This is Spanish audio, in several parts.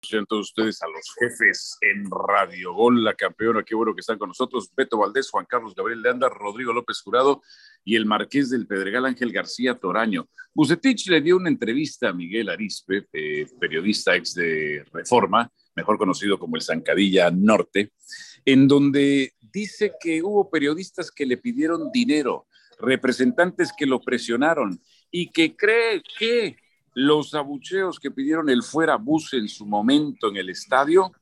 Todos ustedes a los jefes en Radio Gol, la campeona. Qué bueno que están con nosotros. Beto Valdés, Juan Carlos Gabriel Leanda, Rodrigo López Jurado y el marqués del Pedregal Ángel García Toraño. Bucetich le dio una entrevista a Miguel Arispe, eh, periodista ex de Reforma, mejor conocido como el Zancadilla Norte, en donde dice que hubo periodistas que le pidieron dinero, representantes que lo presionaron y que cree que los abucheos que pidieron el fuera bus en su momento en el estadio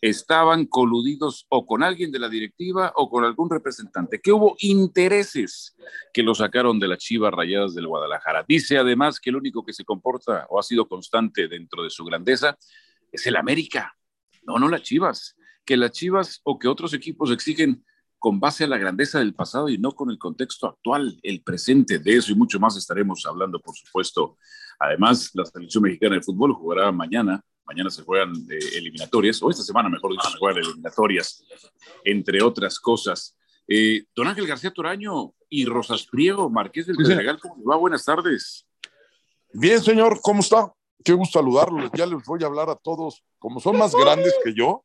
estaban coludidos o con alguien de la directiva o con algún representante, que hubo intereses que lo sacaron de las chivas rayadas del Guadalajara. Dice además que el único que se comporta o ha sido constante dentro de su grandeza es el América, no, no las chivas, que las chivas o que otros equipos exigen con base a la grandeza del pasado y no con el contexto actual, el presente. De eso y mucho más estaremos hablando, por supuesto. Además, la selección mexicana de fútbol jugará mañana. Mañana se juegan eh, eliminatorias, o esta semana, mejor dicho, se juegan eliminatorias, entre otras cosas. Eh, don Ángel García Toraño y Rosas Priego, Marqués del Pedregal, ¿cómo va? Buenas tardes. Bien, señor, ¿cómo está? Qué gusto saludarlos. Ya les voy a hablar a todos, como son más grandes que yo.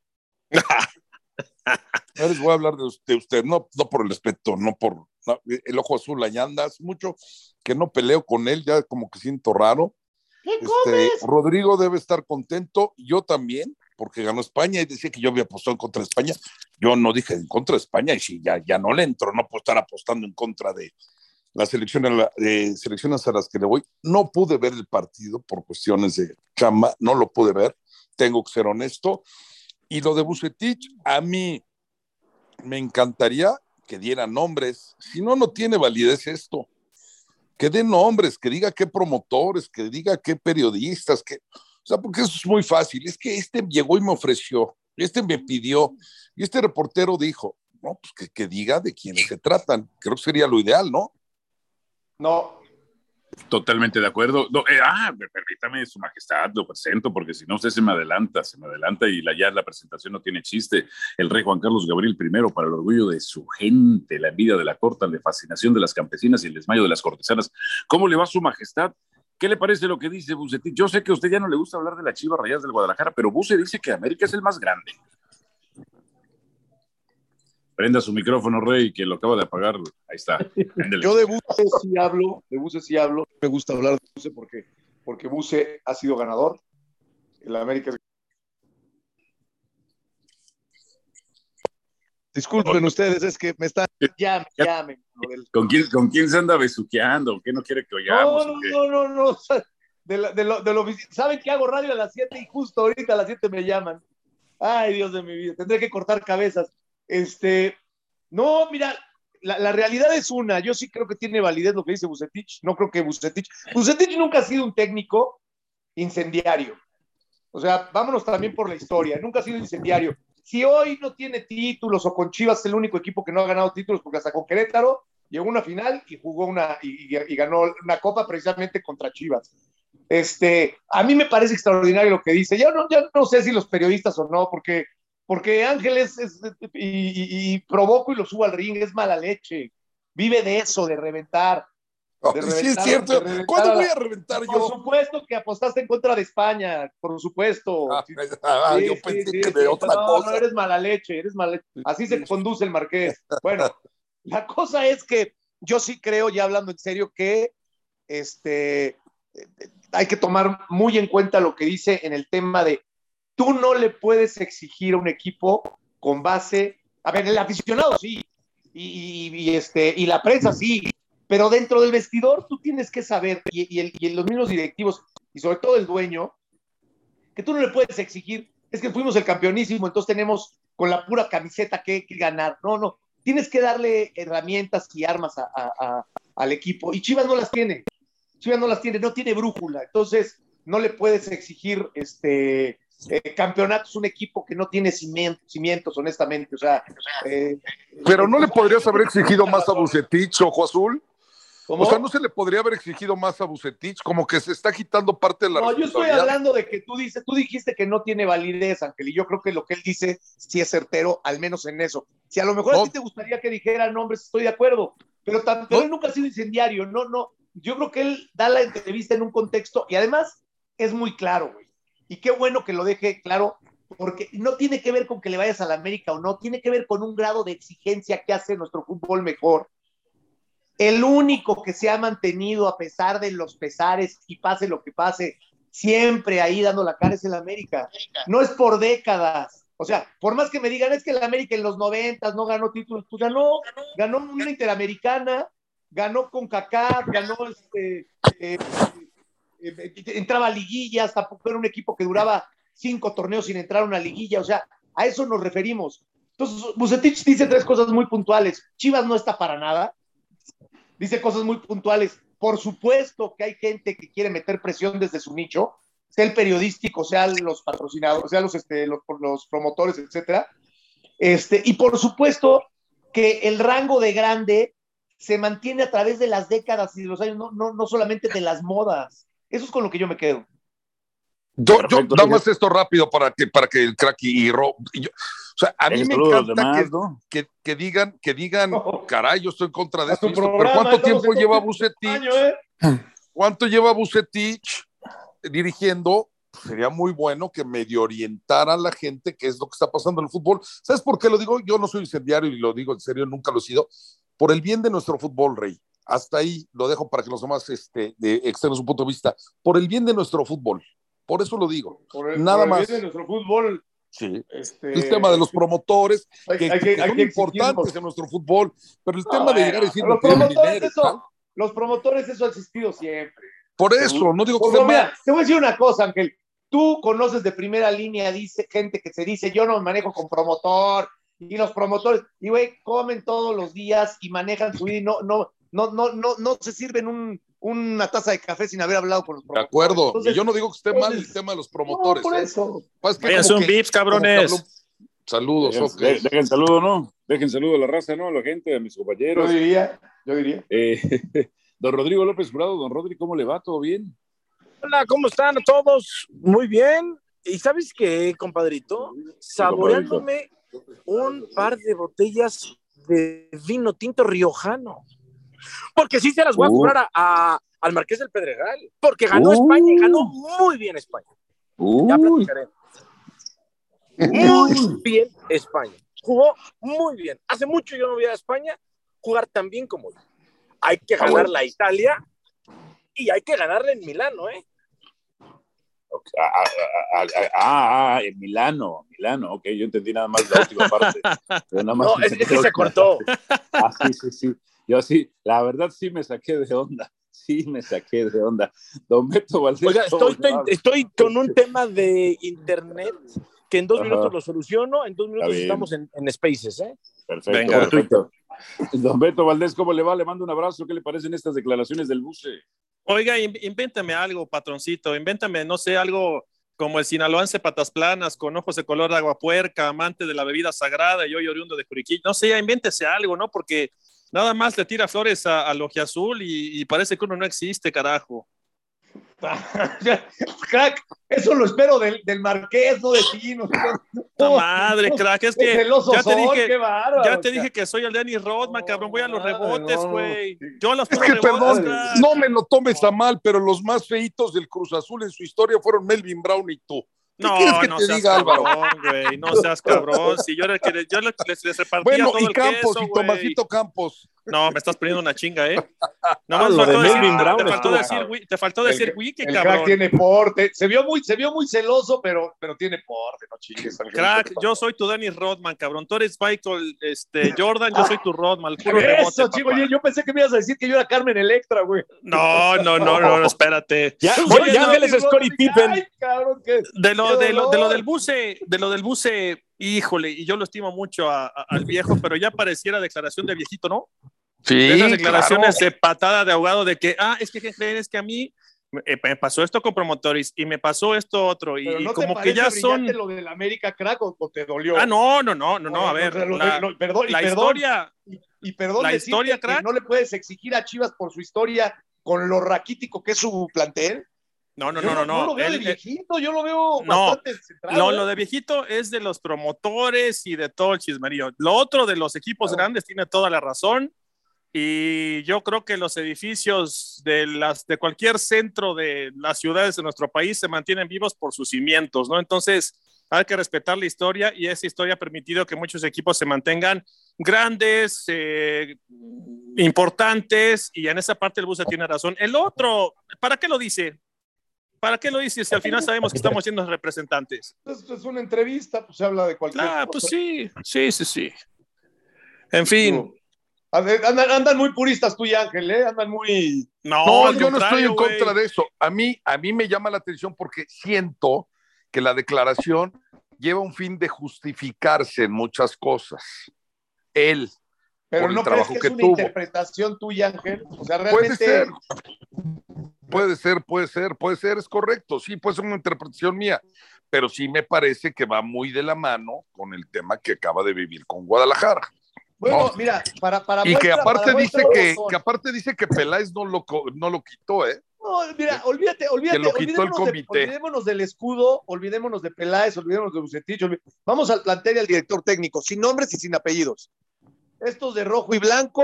Ya les voy a hablar de usted, no, no por el respeto, no por el ojo azul, allá anda, hace mucho que no peleo con él, ya como que siento raro. Este, Rodrigo debe estar contento, yo también, porque ganó España y decía que yo había apostado en contra de España. Yo no dije en contra de España y si ya, ya no le entro, no puedo estar apostando en contra de las selecciones, selecciones a las que le voy. No pude ver el partido por cuestiones de chamba, no lo pude ver, tengo que ser honesto. Y lo de Bucetich, a mí me encantaría que diera nombres. Si no, no tiene validez esto. Que dé nombres, que diga qué promotores, que diga qué periodistas, que... O sea, porque eso es muy fácil. Es que este llegó y me ofreció, este me pidió, y este reportero dijo, no, pues que, que diga de quiénes se tratan. Creo que sería lo ideal, ¿no? No, Totalmente de acuerdo. eh, ah, permítame, Su Majestad, lo presento, porque si no, usted se me adelanta, se me adelanta y la, ya la presentación no tiene chiste. El rey Juan Carlos Gabriel I, para el orgullo de su gente, la envidia de la corte, la fascinación de las campesinas y el desmayo de las cortesanas. ¿Cómo le va Su Majestad? ¿Qué le parece lo que dice Bucetti? Yo sé que a usted ya no le gusta hablar de la Chiva Rayas del Guadalajara, pero Buce dice que América es el más grande. Prenda su micrófono, Rey, que lo acaba de apagar. Ahí está. Yo de Buse sí hablo, de Buse sí hablo. Me gusta hablar de Buse porque, porque Buse ha sido ganador. El América es... Disculpen ustedes, es que me están. Llamen, llamen. ¿Con quién, ¿Con quién se anda besuqueando? ¿Qué no quiere que oigamos? No, no, no, no, no. De, lo, de, lo, de lo, ¿Saben que hago radio a las 7 y justo ahorita a las 7 me llaman? Ay, Dios de mi vida. Tendré que cortar cabezas. Este, no, mira, la, la, realidad es una. Yo sí creo que tiene validez lo que dice Bucetich. No creo que Bucetich. Bucetich nunca ha sido un técnico incendiario. O sea, vámonos también por la historia. Nunca ha sido incendiario. Si hoy no tiene títulos o con Chivas es el único equipo que no ha ganado títulos porque hasta con Querétaro llegó a una final y jugó una y, ganó una copa precisamente contra Chivas. Este, a mí me parece extraordinario lo que dice. Yo no, yo no sé si los periodistas o no, porque porque Ángel es, es y, y, y, provoco y lo subo al ring, es mala leche. Vive de eso, de reventar. De reventar sí, es cierto. ¿Cuándo voy a reventar por yo? Por supuesto que apostaste en contra de España, por supuesto. Ah, ah, sí, yo pensé sí, que de otra no, cosa. No, eres mala leche, eres mala leche. Así se conduce el marqués. Bueno, la cosa es que yo sí creo, ya hablando en serio, que este, hay que tomar muy en cuenta lo que dice en el tema de tú no le puedes exigir a un equipo con base, a ver, el aficionado sí, y, este, y la prensa sí, pero dentro del vestidor tú tienes que saber, y, el, y, los mismos directivos, y sobre todo el dueño, que tú no le puedes exigir, es que fuimos el campeonísimo, entonces tenemos con la pura camiseta que, que ganar. No, no, tienes que darle herramientas y armas a, al equipo, y Chivas no las tiene, Chivas no las tiene, no tiene brújula, entonces no le puedes exigir este eh, campeonato es un equipo que no tiene cimientos, cimientos honestamente. O sea, eh, Pero no le podrías haber exigido más a Bucetich, Ojo Azul. ¿Cómo? O sea, ¿no se le podría haber exigido más a Bucetich? Como que se está quitando parte de la No, yo estoy hablando de que tú dices, tú dijiste que no tiene validez, Ángel, y yo creo que lo que él dice sí es certero, al menos en eso. Si a lo mejor no. a ti te gustaría que dijera nombres, estoy de acuerdo, pero, tan, pero ¿No? él nunca ha sido incendiario, no, no. Yo creo que él da la entrevista en un contexto y además es muy claro, güey y qué bueno que lo deje claro, porque no tiene que ver con que le vayas a la América o no, tiene que ver con un grado de exigencia que hace nuestro fútbol mejor. El único que se ha mantenido a pesar de los pesares y pase lo que pase, siempre ahí dando la cara es el América. No es por décadas. O sea, por más que me digan, es que el América en los noventas no ganó títulos, pues ganó, ganó una interamericana, ganó con Kaká, ganó este, eh, entraba a liguillas, tampoco era un equipo que duraba cinco torneos sin entrar a una liguilla, o sea, a eso nos referimos. Entonces, Bucetich dice tres cosas muy puntuales. Chivas no está para nada. Dice cosas muy puntuales. Por supuesto que hay gente que quiere meter presión desde su nicho, sea el periodístico, sea los patrocinadores, sea los, este, los, los promotores, etcétera. Este, y por supuesto que el rango de grande se mantiene a través de las décadas y de los años, no, no, no solamente de las modas. Eso es con lo que yo me quedo. Yo, yo damos esto rápido para que, para que el crack y, Ro, o sea, a mí me encanta que, que, que, digan, que digan, caray, yo estoy en contra de esto. pero ¿cuánto tiempo lleva Bucetich? ¿eh? ¿Cuánto lleva Bucetich dirigiendo? Sería muy bueno que medio orientara a la gente qué es lo que está pasando en el fútbol. ¿Sabes por qué lo digo? Yo no soy incendiario y lo digo en serio, nunca lo he sido. Por el bien de nuestro fútbol, Rey. Hasta ahí lo dejo para que los demás este, de, externen su punto de vista. Por el bien de nuestro fútbol. Por eso lo digo. Por el, Nada por el más. bien de nuestro fútbol. Sí. Este... El tema de los promotores, hay, que, hay que, que son importantes en nuestro fútbol, pero el tema de llegar y decir los promotores, dinero, eso, los promotores, eso ha existido siempre. Por eso, no digo que sea mira, Te voy a decir una cosa, Ángel. Tú conoces de primera línea, dice gente que se dice, yo no me manejo con promotor, y los promotores, y güey, comen todos los días y manejan su vida y no, no, no, no, no, no se sirven un, una taza de café sin haber hablado con los promotores. De acuerdo, Entonces, y yo no digo que esté mal el tema de los promotores. No, por eso. Pues que son VIPs, cabrones. Saludos, dejen, okay. dejen saludo, ¿no? Dejen saludo a la raza, ¿no? A la gente, a mis compañeros. Yo diría, yo diría. Eh, don Rodrigo López Jurado, don Rodrigo, ¿cómo le va? ¿Todo bien? Hola, ¿cómo están todos? Muy bien. ¿Y sabes qué, compadrito? Saboreándome un par de botellas de vino tinto riojano. Porque sí se las voy a comprar a, a, al Marqués del Pedregal. Porque ganó uh. España y ganó muy bien España. Uh. Ya platicaré. Muy bien España. Jugó muy bien. Hace mucho yo no veía a España jugar tan bien como yo. Hay que ganar la Italia y hay que ganarle en Milano, ¿eh? Ah, ah, ah, en Milano, Milano, ok, yo entendí nada más la última parte. Pero nada más no, es, es que se cortó. Ah, sí, sí, sí. Yo sí, la verdad sí me saqué de onda. Sí, me saqué de onda. Don Beto Valdés. Oiga, estoy, estoy, estoy, con un tema de internet que en dos Ajá. minutos lo soluciono. En dos minutos estamos en, en, Spaces, ¿eh? Perfecto, Venga, perfecto. Don Beto Valdés, ¿cómo le va? Le mando un abrazo. ¿Qué le parecen estas declaraciones del buce? Oiga, invéntame algo, patroncito. Invéntame, no sé, algo como el sinaloense patas planas, con ojos de color de agua puerca, amante de la bebida sagrada y hoy oriundo de Curiquí. No sé, ya invéntese algo, ¿no? Porque nada más le tira flores a, a Azul y, y, parece que uno no existe, carajo. crack, eso lo espero del, del Marqués, no de ti. No, no, madre, crack, es que ya te, dije, bárbaro, ya te dije que soy el Danny Rodman, no, cabrón, voy a los rebotes, güey. No. Yo los es que, rebotes, perdón, crack. no me lo tomes a mal, pero los más feitos del Cruz Azul en su historia fueron Melvin Brown y tú. ¿Qué no, que no te seas diga, cabrón, güey. No seas cabrón. Si yo, era el que, yo les, les repartía bueno, todo y el Campos, queso, y Tomasito Campos. No, me estás poniendo una chinga, ¿eh? No, Ah, faltó de decir, Brown te faltó decir, te faltó decir wiki, el cabrón. crack tiene porte. Se vio muy, se vio muy celoso, pero, pero tiene porte, no chingues. Crack, yo soy tu Danny Rodman, cabrón. Tú eres Michael este, Jordan, yo soy tu Rodman. El puro rebote, Eso, chico, yo, yo pensé que me ibas a decir que yo era Carmen Electra, güey. No, no, no, no, no, espérate. Ya, Oye, ya no, Ángeles Scottie Pippen. Ay, cabrón, qué, de lo, qué de, lo, de lo del buce, de lo del buce, híjole, y yo lo estimo mucho a, a, al viejo, pero ya pareciera declaración de viejito, ¿no? Sí, De esas declaraciones claro. de patada de ahogado de que, ah, es que ¿qué creen? Es que a mí eh, me pasó esto con promotores y me pasó esto otro, y, no y como te que ya son. lo del América crack o, o te dolió. Ah, no, no, no, no, no, a ver. lo- La, lo- perdón, y la perdón, historia, y, y perdón la historia, que crack. no le puedes exigir a Chivas por su historia con lo raquítico que es su plantel. no, no, Yo no, no, Yo no. lo veo de viejito, yo lo veo No, bastante centrado. Lo, ¿eh? lo de viejito es de los promotores y de todo el chismerío. Lo otro de los equipos Claro. grandes tiene toda la razón. Y yo creo que los edificios de, las, de cualquier centro de las ciudades de nuestro país se mantienen vivos por sus cimientos, ¿no? Entonces, hay que respetar la historia y esa historia ha permitido que muchos equipos se mantengan grandes, eh, importantes, y en esa parte el Buce tiene razón. El otro, ¿para qué lo dice? ¿Para qué lo dice si al final sabemos que estamos siendo representantes? Esto es una entrevista, pues se habla de cualquier Ah, pues sí, sí, sí, sí. En fin. Andan, andan, muy puristas tú y Ángel, ¿eh? Andan muy... No, no yo no estoy en contra de eso. A mí, a mí me llama la atención porque siento que la declaración lleva un fin de justificarse en muchas cosas. Él, pero no el trabajo crees que, es una interpretación tuya, Ángel. O sea, realmente... Puede ser. Puede ser, puede ser, puede ser, es correcto. Sí, puede ser una interpretación mía. Pero sí me parece que va muy de la mano con el tema que acaba de vivir con Guadalajara. Bueno, mira, para, para Y que aparte dice que, que, aparte dice que Peláez no lo, no lo quitó, ¿eh? No, mira, olvídate, olvídate. Que lo quitó el comité. olvidémonos del escudo, olvidémonos de Peláez, olvidémonos de Bucetich. Vamos al plantel y al director técnico, sin nombres y sin apellidos. Estos de rojo y blanco,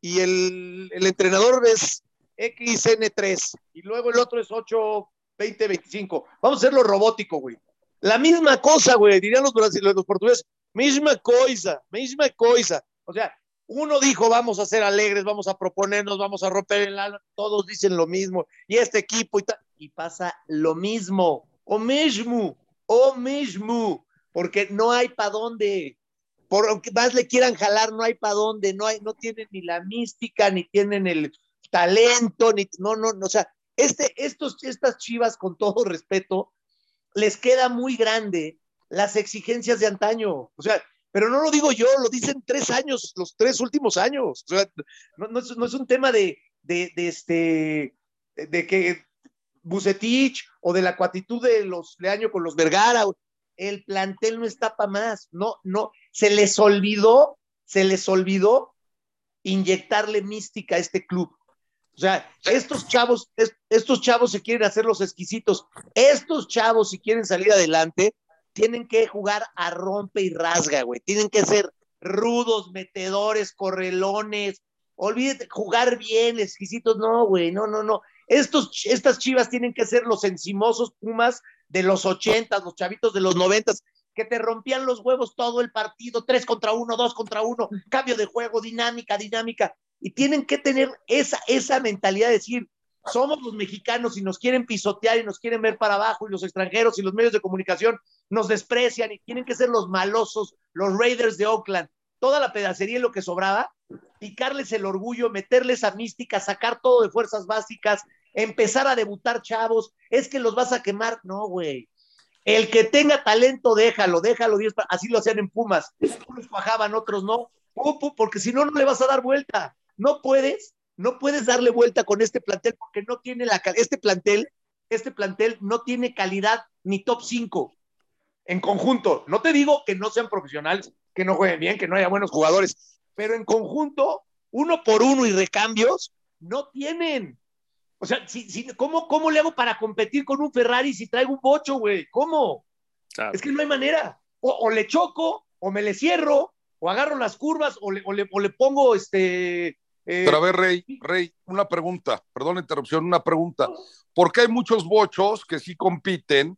y el, el entrenador es XN3, y luego el otro es 8, 20, 25. Vamos a hacerlo robótico, güey. La misma cosa, güey, dirían los, los portugueses. Misma cosa, misma cosa. O sea, uno dijo, vamos a ser alegres, vamos a proponernos, vamos a romper el alma, todos dicen lo mismo, y este equipo y tal, y pasa lo mismo, o mismo, o mismo, porque no hay para dónde, por que más le quieran jalar, no hay para dónde, no hay, no tienen ni la mística, ni tienen el talento, ni, no, no, no, o sea, este, estos, estas chivas, con todo respeto, les queda muy grande las exigencias de antaño, o sea, pero no lo digo yo, lo dicen tres años, los tres últimos años. O sea, no, es, un tema de, de, de, este, de que Bucetich o de la cuatitud de los Leaño con los Vergara. El plantel no está para más. No, no, se les olvidó, se les olvidó inyectarle mística a este club. O sea, estos chavos, estos chavos se quieren hacer los exquisitos. Estos chavos, si quieren salir adelante, tienen que jugar a rompe y rasga, güey. Tienen que ser rudos, metedores, correlones. Olvídate, jugar bien, exquisitos. No, güey, no, no, no. Estos, estas chivas tienen que ser los encimosos Pumas de los ochentas, los chavitos de los noventas, que te rompían los huevos todo el partido, tres contra uno, dos contra uno, cambio de juego, dinámica, dinámica. Y tienen que tener esa, esa mentalidad de decir, somos los mexicanos y nos quieren pisotear y nos quieren ver para abajo y los extranjeros y los medios de comunicación nos desprecian y tienen que ser los malosos, los Raiders de Oakland, toda la pedacería y lo que sobraba, picarles el orgullo, meterles a mística, sacar todo de fuerzas básicas, empezar a debutar chavos, es que los vas a quemar, no, güey. El que tenga talento, déjalo, déjalo, así lo hacían en Pumas, unos bajaban, otros no, porque si no, no le vas a dar vuelta, no puedes no puedes darle vuelta con este plantel porque no tiene la este plantel, este plantel no tiene calidad ni top 5 en conjunto. No te digo que no sean profesionales, que no jueguen bien, que no haya buenos jugadores, pero en conjunto, uno por uno y recambios, no tienen. O sea, si, ¿cómo, ¿cómo le hago para competir con un Ferrari si traigo un bocho, güey? ¿Cómo? Es que no hay manera. O, le choco, o me le cierro, o agarro las curvas, o le, o le pongo este, eh, Pero a ver, Rey, Rey, una pregunta, perdón la interrupción, una pregunta. ¿Por qué hay muchos bochos que sí compiten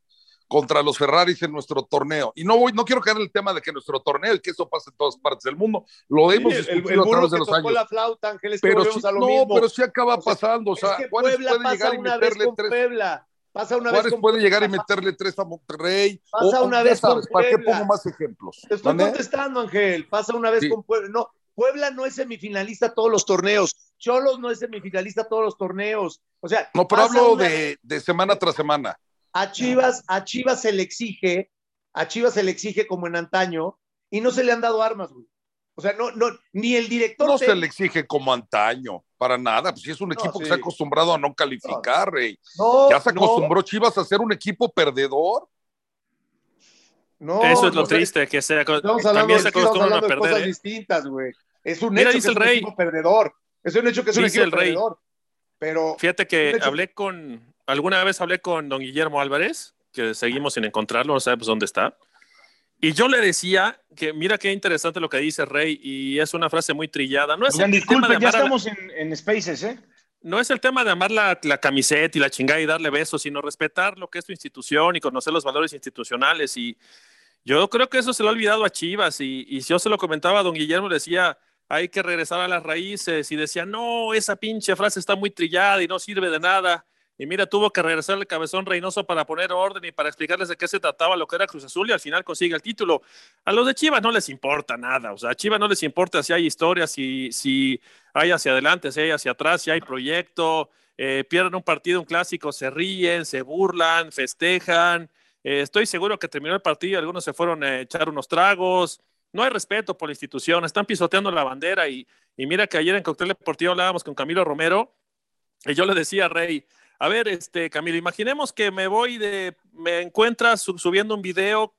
contra los Ferraris en nuestro torneo? Y no voy, no quiero caer en el tema de que nuestro torneo y que eso pasa en todas partes del mundo, lo hemos discutido a través de los años. La flauta, Ángeles, pero sí, no, pero sí acaba pasando. O sea, Juárez puede llegar y meterle tres. Puebla. Pasa una Juárez vez puede llegar y meterle tres a Monterrey. Pasa una vez sabes, ¿Para qué pongo más ejemplos? Te estoy contestando, Ángel. Pasa una vez con Puebla. No, Puebla no es semifinalista todos los torneos. Cholos no es semifinalista todos los torneos. O sea, no, pero hablo de, semana tras semana. A Chivas, a Chivas se le exige, a Chivas se le exige como en antaño, y no se le han dado armas, güey. O sea, no, no, ni el director. No se le exige como antaño, para nada. Pues si es un equipo que se ha acostumbrado a no calificar, rey. ya se acostumbró Chivas a ser un equipo perdedor. No, Eso es lo triste, que se, también se acostumbran a perder. cosas ¿eh? distintas, güey. Es un hecho que es un equipo perdedor. Es un hecho que es un equipo perdedor. Pero Fíjate que hablé con, alguna vez hablé con don Guillermo Álvarez, que seguimos sin encontrarlo, no sabemos dónde está. Y yo le decía que mira qué interesante lo que dice Rey y es una frase muy trillada. No es Oigan, disculpen, ya estamos en, en, Spaces, ¿eh? No es el tema de amar la, la, camiseta y la chingada y darle besos, sino respetar lo que es tu institución y conocer los valores institucionales. Y yo creo que eso se lo ha olvidado a Chivas. Y, si yo se lo comentaba don Guillermo, le decía, hay que regresar a las raíces. Y decía, no, esa pinche frase está muy trillada y no sirve de nada. Y mira, tuvo que regresar el cabezón Reynoso para poner orden y para explicarles de qué se trataba lo que era Cruz Azul y al final consigue el título. A los de Chivas no les importa nada, o sea, a Chivas no les importa si hay historia, si, si hay hacia adelante, si hay hacia atrás, si hay proyecto, eh, pierden un partido, un clásico, se ríen, se burlan, festejan. Eh, estoy seguro que terminó el partido, algunos se fueron a echar unos tragos. No hay respeto por la institución, están pisoteando la bandera y, y mira que ayer en Cóctel Deportivo hablábamos con Camilo Romero y yo le decía a Rey, a ver, este, Camilo, imaginemos que me voy de, me encuentras subiendo un video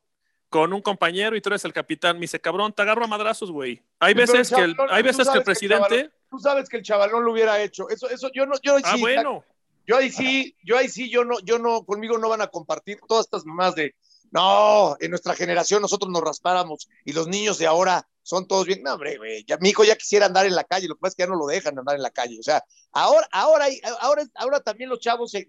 con un compañero y tú eres el capitán. Me dice, cabrón, te agarro a madrazos, güey. Hay veces que el, hay veces que el presidente. tú sabes que el chavalón lo hubiera hecho. Eso, eso, yo no, yo ah, bueno. Yo ahí sí, yo ahí sí, yo no, yo no, conmigo no van a compartir todas estas mamás de, no, en nuestra generación nosotros nos raspáramos y los niños de ahora son todos bien. No, hombre, güey, mi hijo ya quisiera andar en la calle, lo que pasa es que ya no lo dejan andar en la calle. O sea, ahora, ahora, ahora, ahora también los chavos se,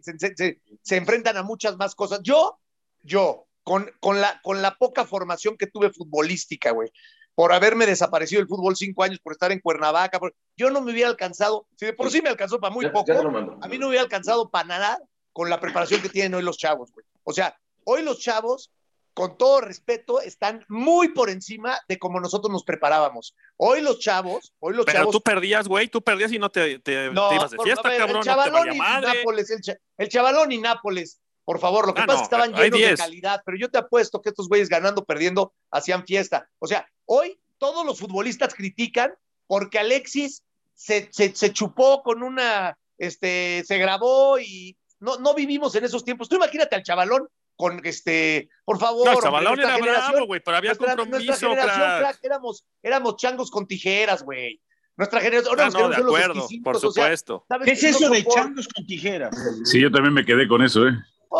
enfrentan a muchas más cosas. Yo, yo, con, la, con la poca formación que tuve futbolística, güey, por haberme desaparecido el fútbol cinco años, por estar en Cuernavaca, yo no me hubiera alcanzado, si de por sí me alcanzó para muy poco, a mí no me hubiera alcanzado para nada con la preparación que tienen hoy los chavos, güey. O sea, hoy los chavos con todo respeto, están muy por encima de como nosotros nos preparábamos. Hoy los chavos, hoy los Pero tú perdías, güey, tú perdías y no te, te, ibas de fiesta, cabrón. El chavalón y Nápoles, el, chavalón y Nápoles, por favor, lo que ah, pasa es que estaban llenos de calidad, pero yo te apuesto que estos güeyes ganando, perdiendo, hacían fiesta. O sea, hoy todos los futbolistas critican porque Alexis se, se, chupó con una, este, se grabó y no, no vivimos en esos tiempos. Tú imagínate al chavalón con este, por favor. No, Chavalón era bravo, güey, pero había compromiso, nuestra generación, crack. éramos, éramos changos con tijeras, güey. Nuestra generación. Ah, no, de acuerdo, por supuesto. ¿Qué es eso de changos con tijeras? Sí, yo también me quedé con eso, ¿eh?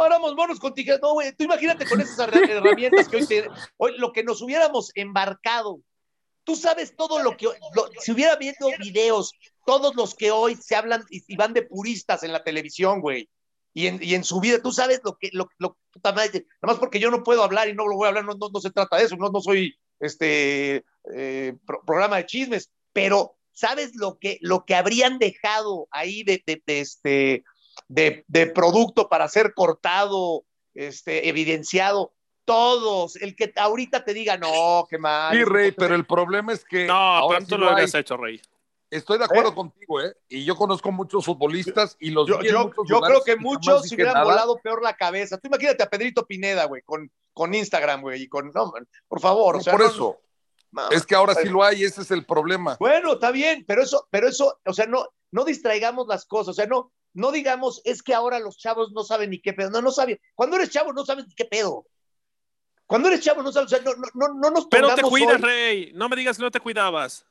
Éramos monos con tijeras. No, güey, tú imagínate con esas herramientas que hoy, te, hoy lo que nos hubiéramos embarcado. Tú sabes todo lo que. si hubiera viendo videos, todos los que hoy se hablan y van de puristas en la televisión, güey y en, su vida, tú sabes lo que, lo, lo, nada más porque yo no puedo hablar y no lo voy a hablar, no, no, se trata de eso, no, no soy este eh, programa de chismes, pero sabes lo que, lo que habrían dejado ahí de, este, de, de, producto para ser cortado, este, evidenciado. Todos, el que ahorita te diga, no, qué mal. Sí, Rey, pero el problema es que. No, pronto lo habías hecho, Rey. Estoy de acuerdo ¿Eh? contigo, ¿eh? Y yo conozco muchos futbolistas y los Yo, yo, yo creo que muchos se hubieran volado peor la cabeza. Tú imagínate a Pedrito Pineda, güey, con, con Instagram, güey, y con. No, por favor. o sea, por eso. es que ahora sí lo hay, ese es el problema. Bueno, está bien, pero eso, pero eso, o sea, no, no distraigamos las cosas, o sea, no, no digamos, es que ahora los chavos no saben ni qué pedo. No, no saben. Cuando eres chavo, no sabes ni qué pedo. Cuando eres chavo, no sabes, o sea, no, no, no nos Pero te cuidas, Rey. No me digas que no te cuidabas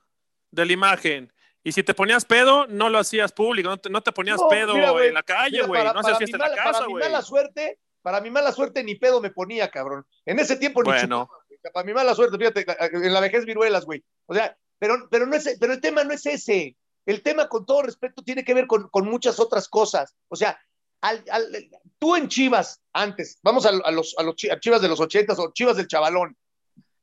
de la imagen. Y si te ponías pedo, no lo hacías público, no te, no te ponías pedo en la calle, güey. No hacías fiesta en la casa, Para mi mala suerte, para mi mala suerte ni pedo me ponía, cabrón. En ese tiempo ni bueno. Para mi mala suerte, fíjate, en la vejez viruelas, güey. O sea, pero, pero, no es, pero el tema no es ese. El tema, con todo respeto, tiene que ver con, muchas otras cosas. O sea, tú en Chivas, antes, vamos a, a los, a los Chivas de los ochentas o Chivas del Chavalón,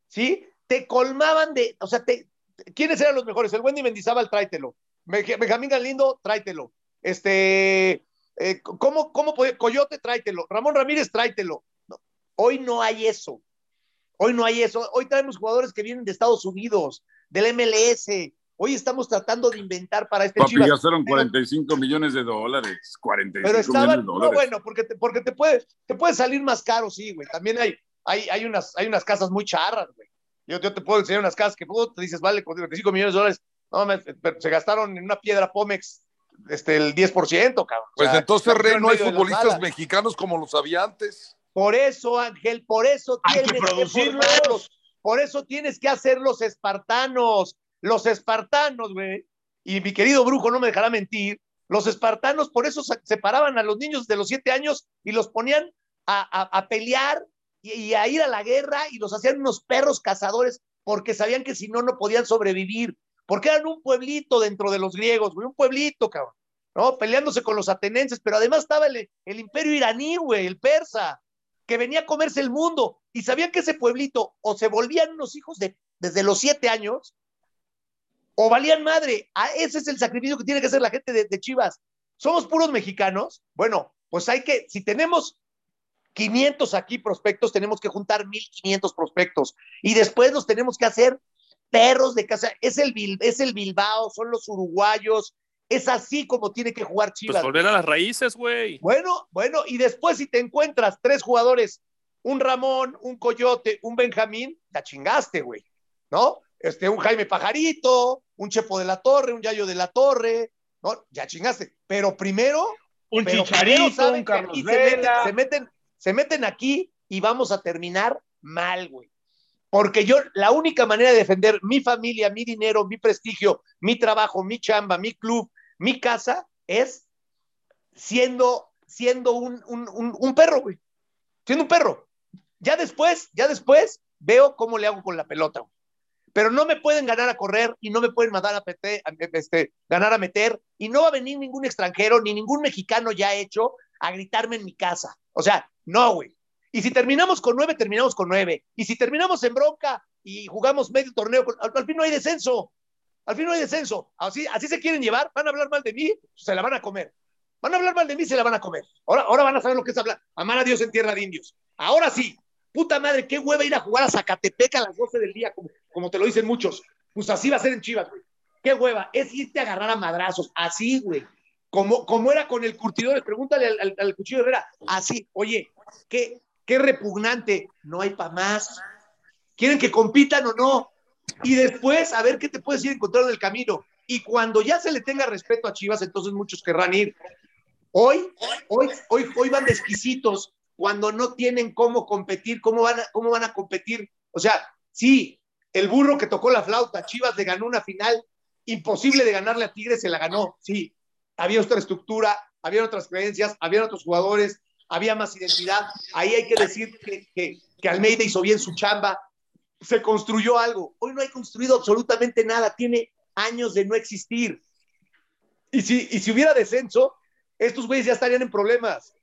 ¿sí? Te colmaban de, o sea, te, ¿Quiénes eran los mejores? El Wendy Mendizábal, tráetelo. Benjamín Galindo, tráetelo. Este, eh, ¿cómo, cómo Coyote, tráetelo. Ramón Ramírez, tráetelo. hoy no hay eso. Hoy no hay eso. Hoy traemos jugadores que vienen de Estados Unidos, del MLS. Hoy estamos tratando de inventar para este Papi, Chivas. gastaron 45 millones de dólares. 45 pero estaban, millones de dólares. No, bueno, porque, te, porque te, puede, te puede salir más caro, sí, güey. También hay, hay, hay, unas, hay unas casas muy charras, güey. Yo, te puedo enseñar unas casas que te dices, vale, con 25 millones de dólares. No, se gastaron en una piedra Pomex este, el 10%, cabrón. Pues entonces, Rey, no hay futbolistas mexicanos como los había antes. Por eso, Ángel, por eso tienes que, producirlos. por eso tienes que hacer los espartanos. Los espartanos, güey. Y mi querido brujo no me dejará mentir. Los espartanos por eso separaban a los niños de los siete años y los ponían a, a, a pelear y, a ir a la guerra y los hacían unos perros cazadores porque sabían que si no, no podían sobrevivir, porque eran un pueblito dentro de los griegos, güey, un pueblito, cabrón, ¿no? Peleándose con los atenienses, pero además estaba el, el imperio iraní, güey, el persa, que venía a comerse el mundo, y sabían que ese pueblito o se volvían unos hijos de, desde los siete años, o valían madre. Ah, ese es el sacrificio que tiene que hacer la gente de, de Chivas. Somos puros mexicanos. Bueno, pues hay que, si tenemos 500 aquí prospectos, tenemos que juntar 1500 prospectos y después nos tenemos que hacer perros de casa. Es el, es el Bilbao, son los uruguayos. Es así como tiene que jugar Chivas. Pues volver a las raíces, güey. Bueno, bueno, y después si te encuentras tres jugadores, un Ramón, un Coyote, un Benjamín, la chingaste, güey, ¿no? Este, un Jaime Pajarito, un Chepo de la Torre, un Yayo de la Torre, ¿no? Ya chingaste. Pero primero, Un pero Chicharito, un Carlos se meten, se meten, se meten aquí y vamos a terminar mal, güey. Porque yo, la única manera de defender mi familia, mi dinero, mi prestigio, mi trabajo, mi chamba, mi club, mi casa, es siendo, siendo un, un, un, un perro, güey. Siendo un perro. Ya después, ya después, veo cómo le hago con la pelota, güey. Pero no me pueden ganar a correr y no me pueden mandar a meter, a- este, ganar a meter y no va a venir ningún extranjero ni ningún mexicano ya hecho a gritarme en mi casa. O sea, no, güey. Y si terminamos con nueve, terminamos con nueve. Y si terminamos en bronca y jugamos medio torneo, al fin no hay descenso. Al fin no hay descenso. Así, así se quieren llevar, van a hablar mal de mí, se la van a comer. Van a hablar mal de mí, se la van a comer. Ahora, ahora van a saber lo que es hablar. Amar a Dios en tierra de indios. Ahora sí. Puta madre, qué hueva ir a jugar a Zacatepec a las 12 del día, como, como te lo dicen muchos. Pues así va a ser en Chivas, güey. Qué hueva. Es irte a agarrar a madrazos. Así, güey. Como, como era con el curtidor. Pregúntale al, al, al Herrera. Así. Oye, qué, qué repugnante. No hay para más. ¿Quieren que compitan o no? Y después, a ver qué te puedes ir encontrando en el camino. Y cuando ya se le tenga respeto a Chivas, entonces muchos querrán ir. Hoy, hoy, hoy, hoy van de exquisitos cuando no tienen cómo competir, cómo van cómo van a competir. O sea, sí, el burro que tocó la flauta, Chivas le ganó una final imposible de ganarle a Tigres, se la ganó, sí. Había otra estructura, había otras creencias, había otros jugadores, había más identidad. Ahí hay que decir que, que, que Almeida hizo bien su chamba, se construyó algo. Hoy no hay construido absolutamente nada, tiene años de no existir. Y si, y si hubiera descenso, estos güeyes ya estarían en problemas.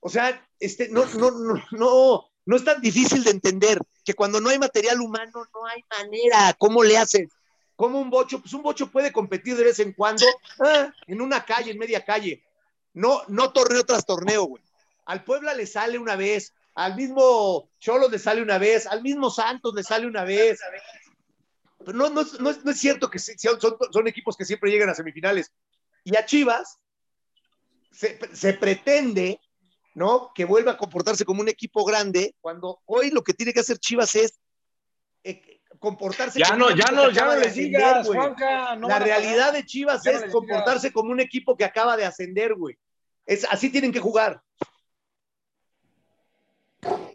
O sea, este, no, no, no, no, no es tan difícil de entender que cuando no hay material humano no hay manera. ¿Cómo le haces? ¿Cómo un bocho? Pues un bocho puede competir de vez en cuando ah, en una calle, en media calle. No, no torneo tras torneo, güey. Al Puebla le sale una vez, al mismo Cholos le sale una vez, al mismo Santos le sale una vez. Pero no, no, no, es, no es cierto que son, son, son, equipos que siempre llegan a semifinales. Y a Chivas se, se pretende ¿no? Que vuelva a comportarse como un equipo grande, cuando hoy lo que tiene que hacer Chivas es eh, comportarse ya como no, ya no, ya no les digas, Juanca, no La realidad de Chivas ya es no comportarse digas. como un equipo que acaba de ascender, güey. Es, así tienen que jugar.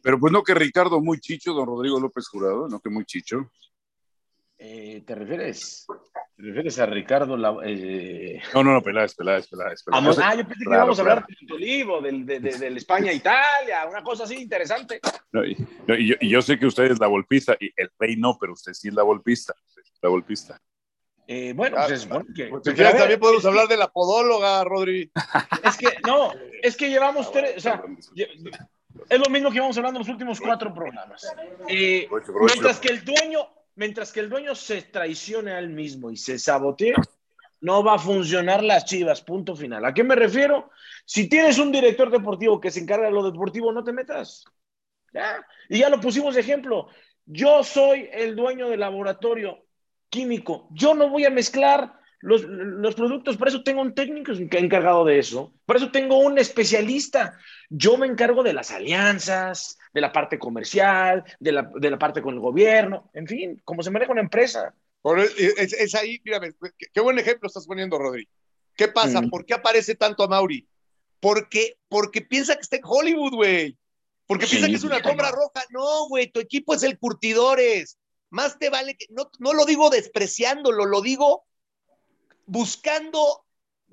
Pero pues no que Ricardo muy chicho, don Rodrigo López Jurado, no que muy chicho. Eh, ¿Te refieres? ¿Te refieres a Ricardo? La, eh... No, no, no, Peláez, Peláez, Peláez. Peláez. Ah, yo pensé claro, que íbamos claro. a hablar del Olivo, del, de, de, del España-Italia, una cosa así interesante. No, y, no, y, yo, y, yo, sé que usted es la golpista, y el rey no, pero usted sí es la golpista. La golpista. Eh, bueno, pues es bueno que. Pues, ver, también podemos es hablar de la podóloga, Rodri. Es que, no, es que llevamos tres, o sea, es lo mismo que íbamos hablando en los últimos cuatro programas. Eh, mientras que el dueño, mientras que el dueño se traicione a él mismo y se sabotee, no va a funcionar las chivas, punto final. ¿A qué me refiero? Si tienes un director deportivo que se encarga de lo deportivo, no te metas. ¿Ya? Y ya lo pusimos ejemplo. Yo soy el dueño del laboratorio químico. Yo no voy a mezclar los, los productos, por eso tengo un técnico encargado de eso, por eso tengo un especialista. Yo me encargo de las alianzas, de la parte comercial, de la, de la parte con el gobierno, en fin, cómo se maneja una empresa. Es, es ahí, mírame, qué, qué, buen ejemplo estás poniendo, Rodri. ¿Qué pasa? Mm. ¿Por qué aparece tanto a Mauri? Porque, porque piensa que está en Hollywood, güey. Porque sí, piensa que es una alfombra roja. No, güey, tu equipo es el curtidores. Más te vale que, no, no lo digo despreciándolo, lo digo buscando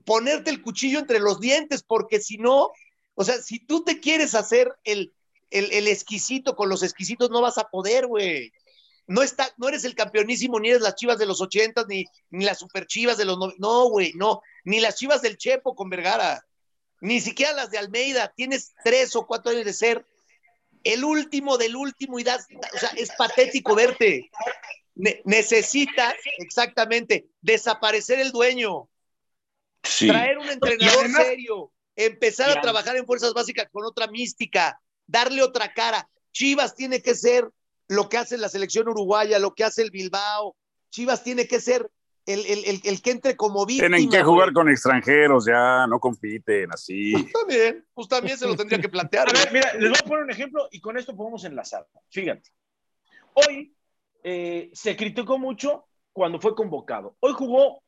ponerte el cuchillo entre los dientes, porque si no, o sea, si tú te quieres hacer el, el, el exquisito, con los exquisitos no vas a poder, güey. No, está, no eres el campeonísimo, ni eres las chivas de los ochentas, ni, ni las super chivas de los no, no, güey, no, ni las chivas del Chepo con Vergara, ni siquiera las de Almeida. Tienes tres o cuatro años de ser el último del último y das, o sea, es patético verte. Ne- necesita exactamente desaparecer el dueño, Sí. traer un entrenador además- serio, empezar a trabajar en fuerzas básicas con otra mística, darle otra cara. Chivas tiene que ser lo que hace la selección uruguaya, lo que hace el Bilbao. Chivas tiene que ser el, el, el, el que entre como víctima. Tienen que jugar con extranjeros, ya no compiten así. Pues también, pues también se lo tendría que plantear. A ver, mira, les voy a poner un ejemplo y con esto podemos enlazar. Fíjate, hoy eh, se criticó mucho cuando fue convocado. Hoy jugó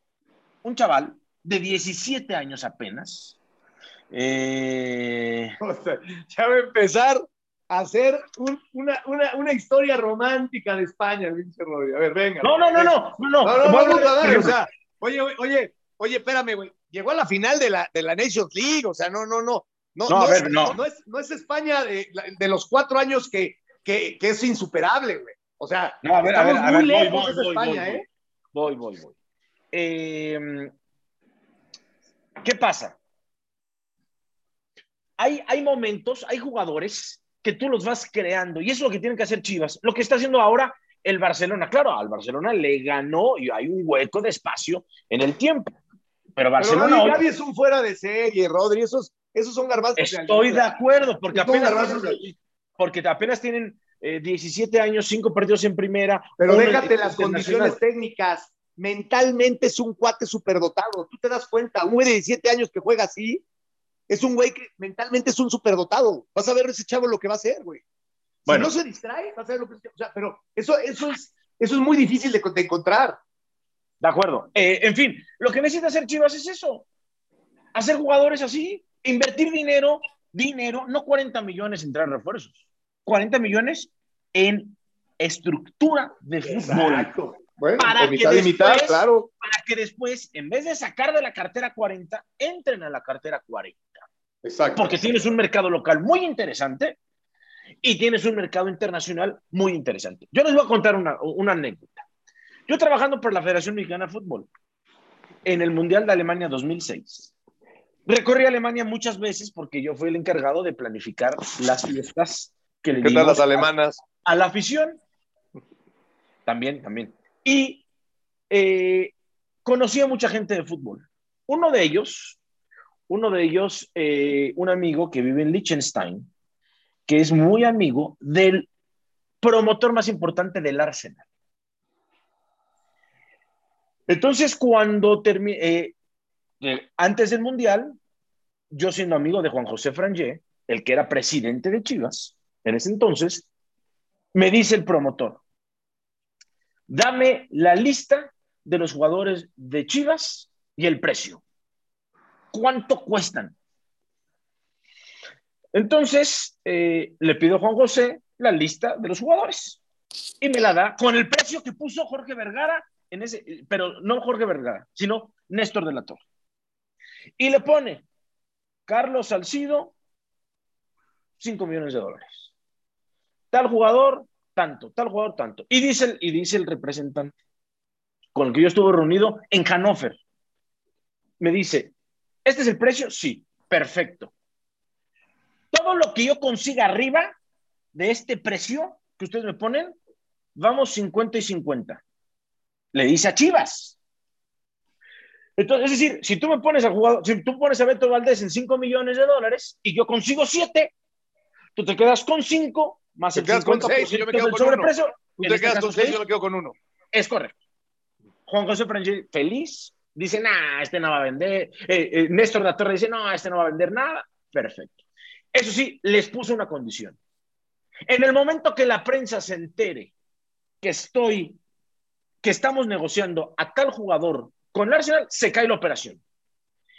un chaval de 17 años apenas. Eh, O sea, ya va a empezar a hacer un- una, una, una historia romántica de España, Rodri. A ver, venga. no, no, no, no, no, no. No, no, no, o sea, oye, oye, oye, espérame, güey. Llegó a la final de la, de la Nations League, o sea, no, no, no. No, No, a ver, es, no. no es, no es España de, de los cuatro años que, que, que es insuperable, güey. O sea, No, a ver, a ver, a ver, voy, lejos voy, de voy, España, voy, ¿eh? voy, voy, voy. Eh, ¿Qué pasa? Hay, hay momentos, hay jugadores que tú los vas creando y eso es lo que tienen que hacer Chivas. Lo que está haciendo ahora el Barcelona, claro, al Barcelona le ganó y hay un hueco de espacio en el tiempo. Pero Pero Barcelona hoy- Gaby es un fuera de serie, Rodri. Esos, esos son garbazos. Estoy de acuerdo, porque apenas, de- porque apenas tienen eh, 17 años, 5 partidos en primera. Pero déjate las condiciones técnicas. Mentalmente es un cuate superdotado. Tú te das cuenta, un güey de 17 años que juega así, es un güey que mentalmente es un superdotado. Vas a ver ese chavo lo que va a hacer, güey. Si Bueno. no se distrae, vas a ver lo que o sea, pero eso, eso es, eso es muy difícil de, de encontrar. De acuerdo. Eh, en fin, lo que necesita hacer Chivas es eso. Hacer jugadores así, invertir dinero, dinero, no 40 millones en traer refuerzos. 40 millones en estructura de fútbol. Bueno, Para que y mitad, después- claro. Para que después, en vez de sacar de la cartera 40, entren a la cartera 40. Exacto. Porque tienes un mercado local muy interesante y tienes un mercado internacional muy interesante. Yo les voy a contar una, una anécdota. Yo trabajando por la Federación Mexicana de Fútbol en el Mundial de Alemania 2006. Recorrí Alemania muchas veces porque yo fui el encargado de planificar las fiestas que le ¿Qué tal las alemanas? a la afición. También, también. Y eh, conocí a mucha gente de fútbol. Uno de ellos, uno de ellos, eh, un amigo que vive en Liechtenstein, que es muy amigo del promotor más importante del Arsenal. Entonces, cuando terminé, antes del Mundial, yo siendo amigo de Juan José Frangé, el que era presidente de Chivas en ese entonces, me dice el promotor, dame la lista de los jugadores de Chivas y el precio. ¿Cuánto cuestan? Entonces, eh, le pido a Juan José la lista de los jugadores y me la da con el precio que puso Jorge Vergara en ese, pero no Jorge Vergara, sino Néstor de la Torre. Y le pone Carlos Salcido, 5 millones de dólares. Tal jugador, tanto, tal jugador, tanto. Y dice, el, y dice el representante con el que yo estuve reunido en Hannover. Me dice, ¿este es el precio? Sí, perfecto. Todo lo que yo consiga arriba de este precio que ustedes me ponen, vamos 50 y 50. Le dice a Chivas. Entonces, es decir, si tú me pones a jugador, si tú pones a Beto Valdés en 5 millones de dólares y yo consigo 7, tú te quedas con 5 más el quedas con 50% seis yo me quedo del con sobreprecio. Tú En te este quedas con seis, seis. yo me quedo con uno. Es correcto. Juan José Frangé, feliz, dice, nah, este no va a vender. Eh, eh, Néstor de la Torre dice, no, este no va a vender nada. Perfecto. Eso sí, les puso una condición. En el momento que la prensa se entere que estoy, que estamos negociando a tal jugador con el Arsenal, se cae la operación.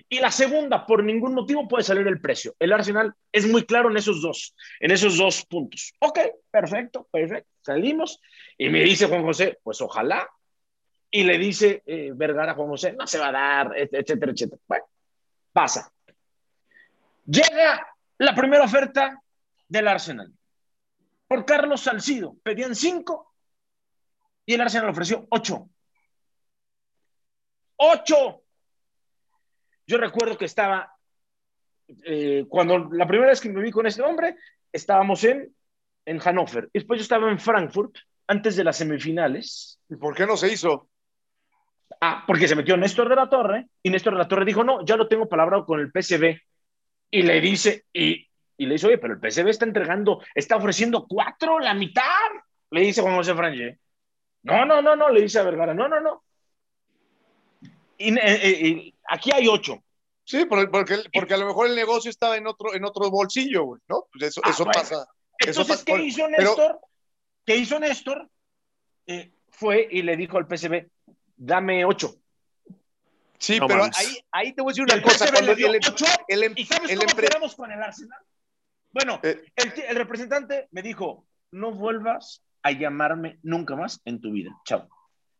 Y la segunda, por ningún motivo puede salir el precio. El Arsenal es muy claro en esos dos, en esos dos puntos. Ok, perfecto, perfecto. Salimos y me dice Juan José, pues ojalá. Y le dice eh, Vergara a Juan José, no se va a dar, et- etcétera, etcétera. Bueno, pasa. Llega la primera oferta del Arsenal. por Carlos Salcido. Pedían cinco y el Arsenal ofreció ocho. ¡Ocho! Yo recuerdo que estaba, eh, cuando la primera vez que me vi con este hombre, estábamos en, en Hannover. Después yo estaba en Frankfurt, antes de las semifinales. ¿Y por qué no se hizo? Ah, porque se metió Néstor de la Torre y Néstor de la Torre dijo, no, ya lo tengo palabrado con el PSV. Y le dice, y, y le dice, oye, pero el PSV está entregando, está ofreciendo cuatro, la mitad. Le dice Juan José Franje. No, no, no, no, le dice a Vergara, no, no, no. Y, eh, y aquí hay ocho. Sí, porque, porque, a lo mejor el negocio estaba en otro, en otro bolsillo, güey, ¿no? Pues eso, Ah, eso bueno. pasa. Entonces, eso pasa- ¿qué hizo pero- Néstor? ¿Qué hizo Néstor? Eh, fue y le dijo al PSV, dame ocho. Sí, No pero mames. ahí, ahí te voy a decir una el cosa. Le dio el, ocho, el, em- ¿Y sabes el cómo empre- quedamos con el Arsenal? Bueno, Eh. el, el representante me dijo, no vuelvas a llamarme nunca más en tu vida. Chao.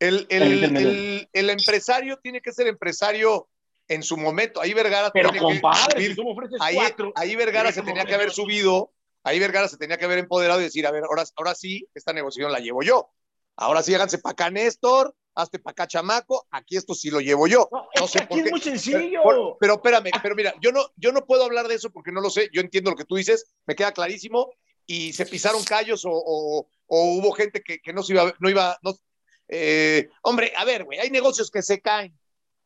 el, el- el el- el empresario tiene que ser empresario en su momento. Ahí Vergara Pero que compadre, subir- si tú me ofreces ahí, cuatro, ahí Vergara se tenía que haber subido, ahí Vergara se tenía que haber empoderado y decir, a ver, ahora, ahora sí, esta negociación la llevo yo. Ahora sí, háganse para acá, Néstor, hazte para acá, chamaco, aquí esto sí lo llevo yo. No, No es sé que por aquí qué. es muy sencillo. Pero, pero espérame, pero mira, yo no, yo no puedo hablar de eso porque no lo sé, yo entiendo lo que tú dices, me queda clarísimo, y se pisaron callos o, o- o hubo gente que, que no se iba, no iba, no, eh, hombre, a ver, güey, hay negocios que se caen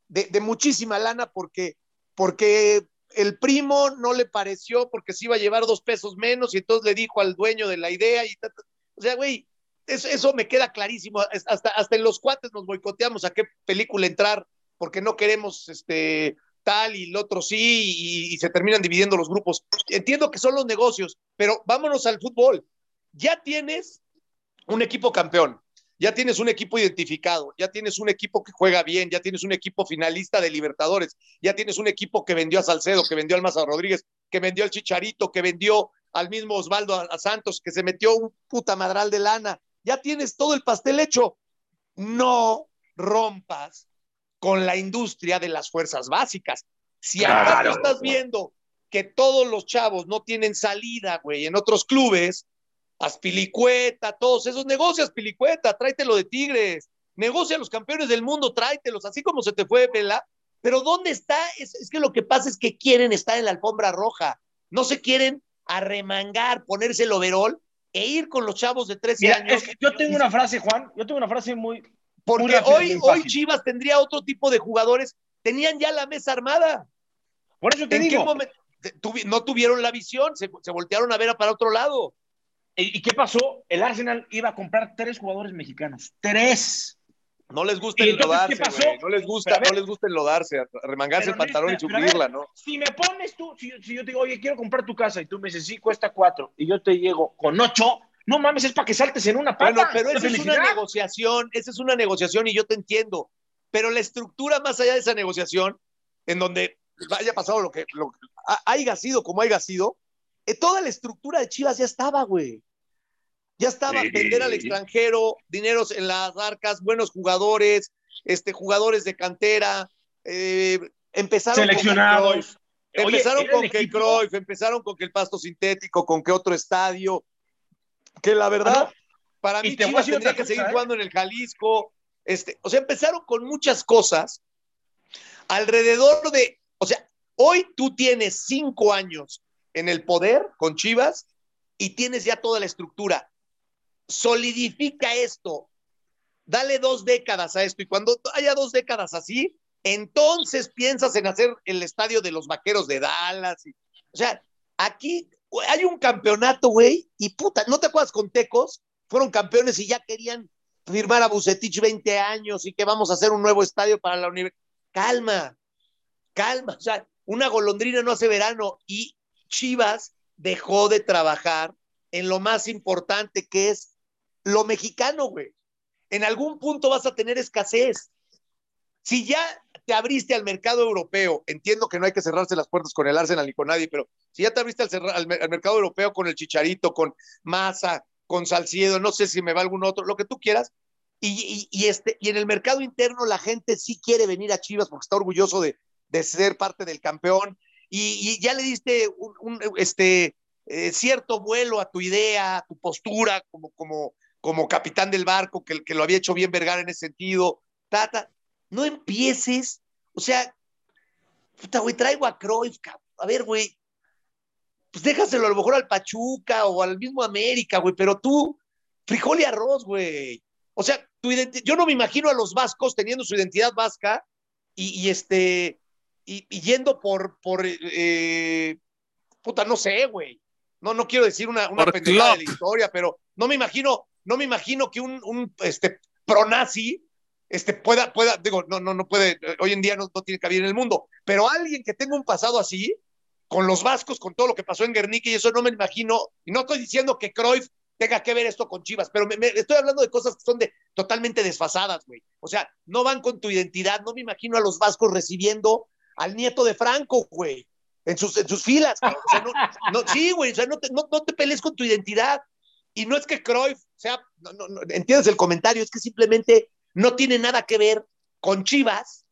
de, muchísima lana porque, porque el primo no le pareció porque se iba a llevar dos pesos menos y entonces le dijo al dueño de la idea y o sea, güey, eso, eso me queda clarísimo, hasta, hasta en los cuates nos boicoteamos a qué película entrar porque no queremos este tal y el otro sí y se terminan dividiendo los grupos. Entiendo que son los negocios, pero vámonos al fútbol. Ya tienes un equipo campeón, ya tienes un equipo identificado, ya tienes un equipo que juega bien, ya tienes un equipo finalista de Libertadores, ya tienes un equipo que vendió a Salcedo, que vendió al Maza Rodríguez, que vendió al Chicharito, que vendió al mismo Osvaldo a, a Santos, que se metió un puta madral de lana. Ya tienes todo el pastel hecho. No rompas con la industria de las fuerzas básicas. Si acaso Claro. estás viendo que todos los chavos no tienen salida, güey, en otros clubes, Aspilicueta, todos esos negocios, Aspilicueta, tráetelo de Tigres, negocia a los campeones del mundo, tráetelos, así como se te fue, Vela. Pero ¿dónde está? Es, es que lo que pasa es que quieren estar en la alfombra roja, no se quieren arremangar, ponerse el overol e ir con los chavos de 13 Mira, años. es que yo tengo una frase, Juan, yo tengo una frase muy... Porque muy rápida, hoy, hoy. Chivas tendría otro tipo de jugadores, tenían ya la mesa armada. Por eso te ¿En qué digo, momento? Tuvi- no tuvieron la visión, se, se voltearon a ver para otro lado. ¿Y qué pasó? El Arsenal iba a comprar tres jugadores mexicanos. Tres. No les gusta ¿Y entonces enlodarse, qué pasó? güey. No les gusta, ver- no les gusta enlodarse, remangarse el pantalón y neta, pero a ver, sufrirla, ¿no? Si me pones tú, si, si yo te digo, oye, quiero comprar tu casa y tú me dices, sí, cuesta cuatro, y yo te llego con ocho, no mames, es para que saltes en una pata. Bueno, pero esa es una negociación, esa es una negociación y yo te entiendo. Pero la estructura más allá de esa negociación, en donde haya pasado lo que, lo haya sido como haya sido, eh, toda la estructura de Chivas ya estaba, güey. Ya estaba Sí. vender al extranjero, dineros en las arcas, buenos jugadores, este, jugadores de cantera, eh, empezaron con Seleccionados. Cruyff, Oye, Empezaron con el que equipo- Cruyff, empezaron con que el pasto sintético, con que otro estadio, que la verdad, Ah, no. para mí Chivas tendría que cosa, seguir ¿eh? jugando en el Jalisco. Este, o sea, empezaron con muchas cosas alrededor de, o sea, hoy tú tienes cinco años en el poder con Chivas y tienes ya toda la estructura. Solidifica esto, dale dos décadas a esto y cuando haya dos décadas así, entonces piensas en hacer el estadio de los vaqueros de Dallas. o sea, aquí hay un campeonato, güey, y puta, ¿no te acuerdas con Tecos? Fueron campeones y ya querían firmar a Bucetich 20 años y que vamos a hacer un nuevo estadio para la universidad. Calma, calma. O sea, una golondrina no hace verano y Chivas dejó de trabajar en lo más importante que es lo mexicano, güey. En algún punto vas a tener escasez. Si ya te abriste al mercado europeo, entiendo que no hay que cerrarse las puertas con el Arsenal ni con nadie, pero si ya te abriste al, mercado europeo con el Chicharito, con Massa, con Salcido, no sé si me va algún otro, lo que tú quieras, y, este, y en el mercado interno la gente sí quiere venir a Chivas porque está orgulloso de, ser parte del campeón, y, ya le diste un, un, este, eh, cierto vuelo a tu idea, a tu postura como, como, como capitán del barco, que, que lo había hecho bien Vergara en ese sentido. Tata, no empieces, o sea, puta, güey, traigo a Cruyff, a ver, güey, pues déjaselo a lo mejor al Pachuca o al mismo América, güey, pero tú, frijol y arroz, güey. O sea, tu yo no me imagino a los vascos teniendo su identidad vasca y, este, y, yendo por, por eh, puta, no sé, güey. No, no quiero decir una, una de la historia, pero no me imagino, no me imagino que un, este, pronazi este, pueda, pueda, digo, no, no, no puede, hoy en día no, no tiene cabida en el mundo, pero alguien que tenga un pasado así, con los vascos, con todo lo que pasó en Guernica y eso no me imagino, y no estoy diciendo que Cruyff tenga que ver esto con Chivas, pero me, estoy hablando de cosas que son de totalmente desfasadas, güey. O sea, no van con tu identidad, no me imagino a los vascos recibiendo al nieto de Franco, güey, en sus, en sus filas. O sea, no, sí, güey, o sea, no te, no, te pelees con tu identidad. Y no es que Cruyff, sea, no, no, entiendes el comentario, es que simplemente no tiene nada que ver con Chivas,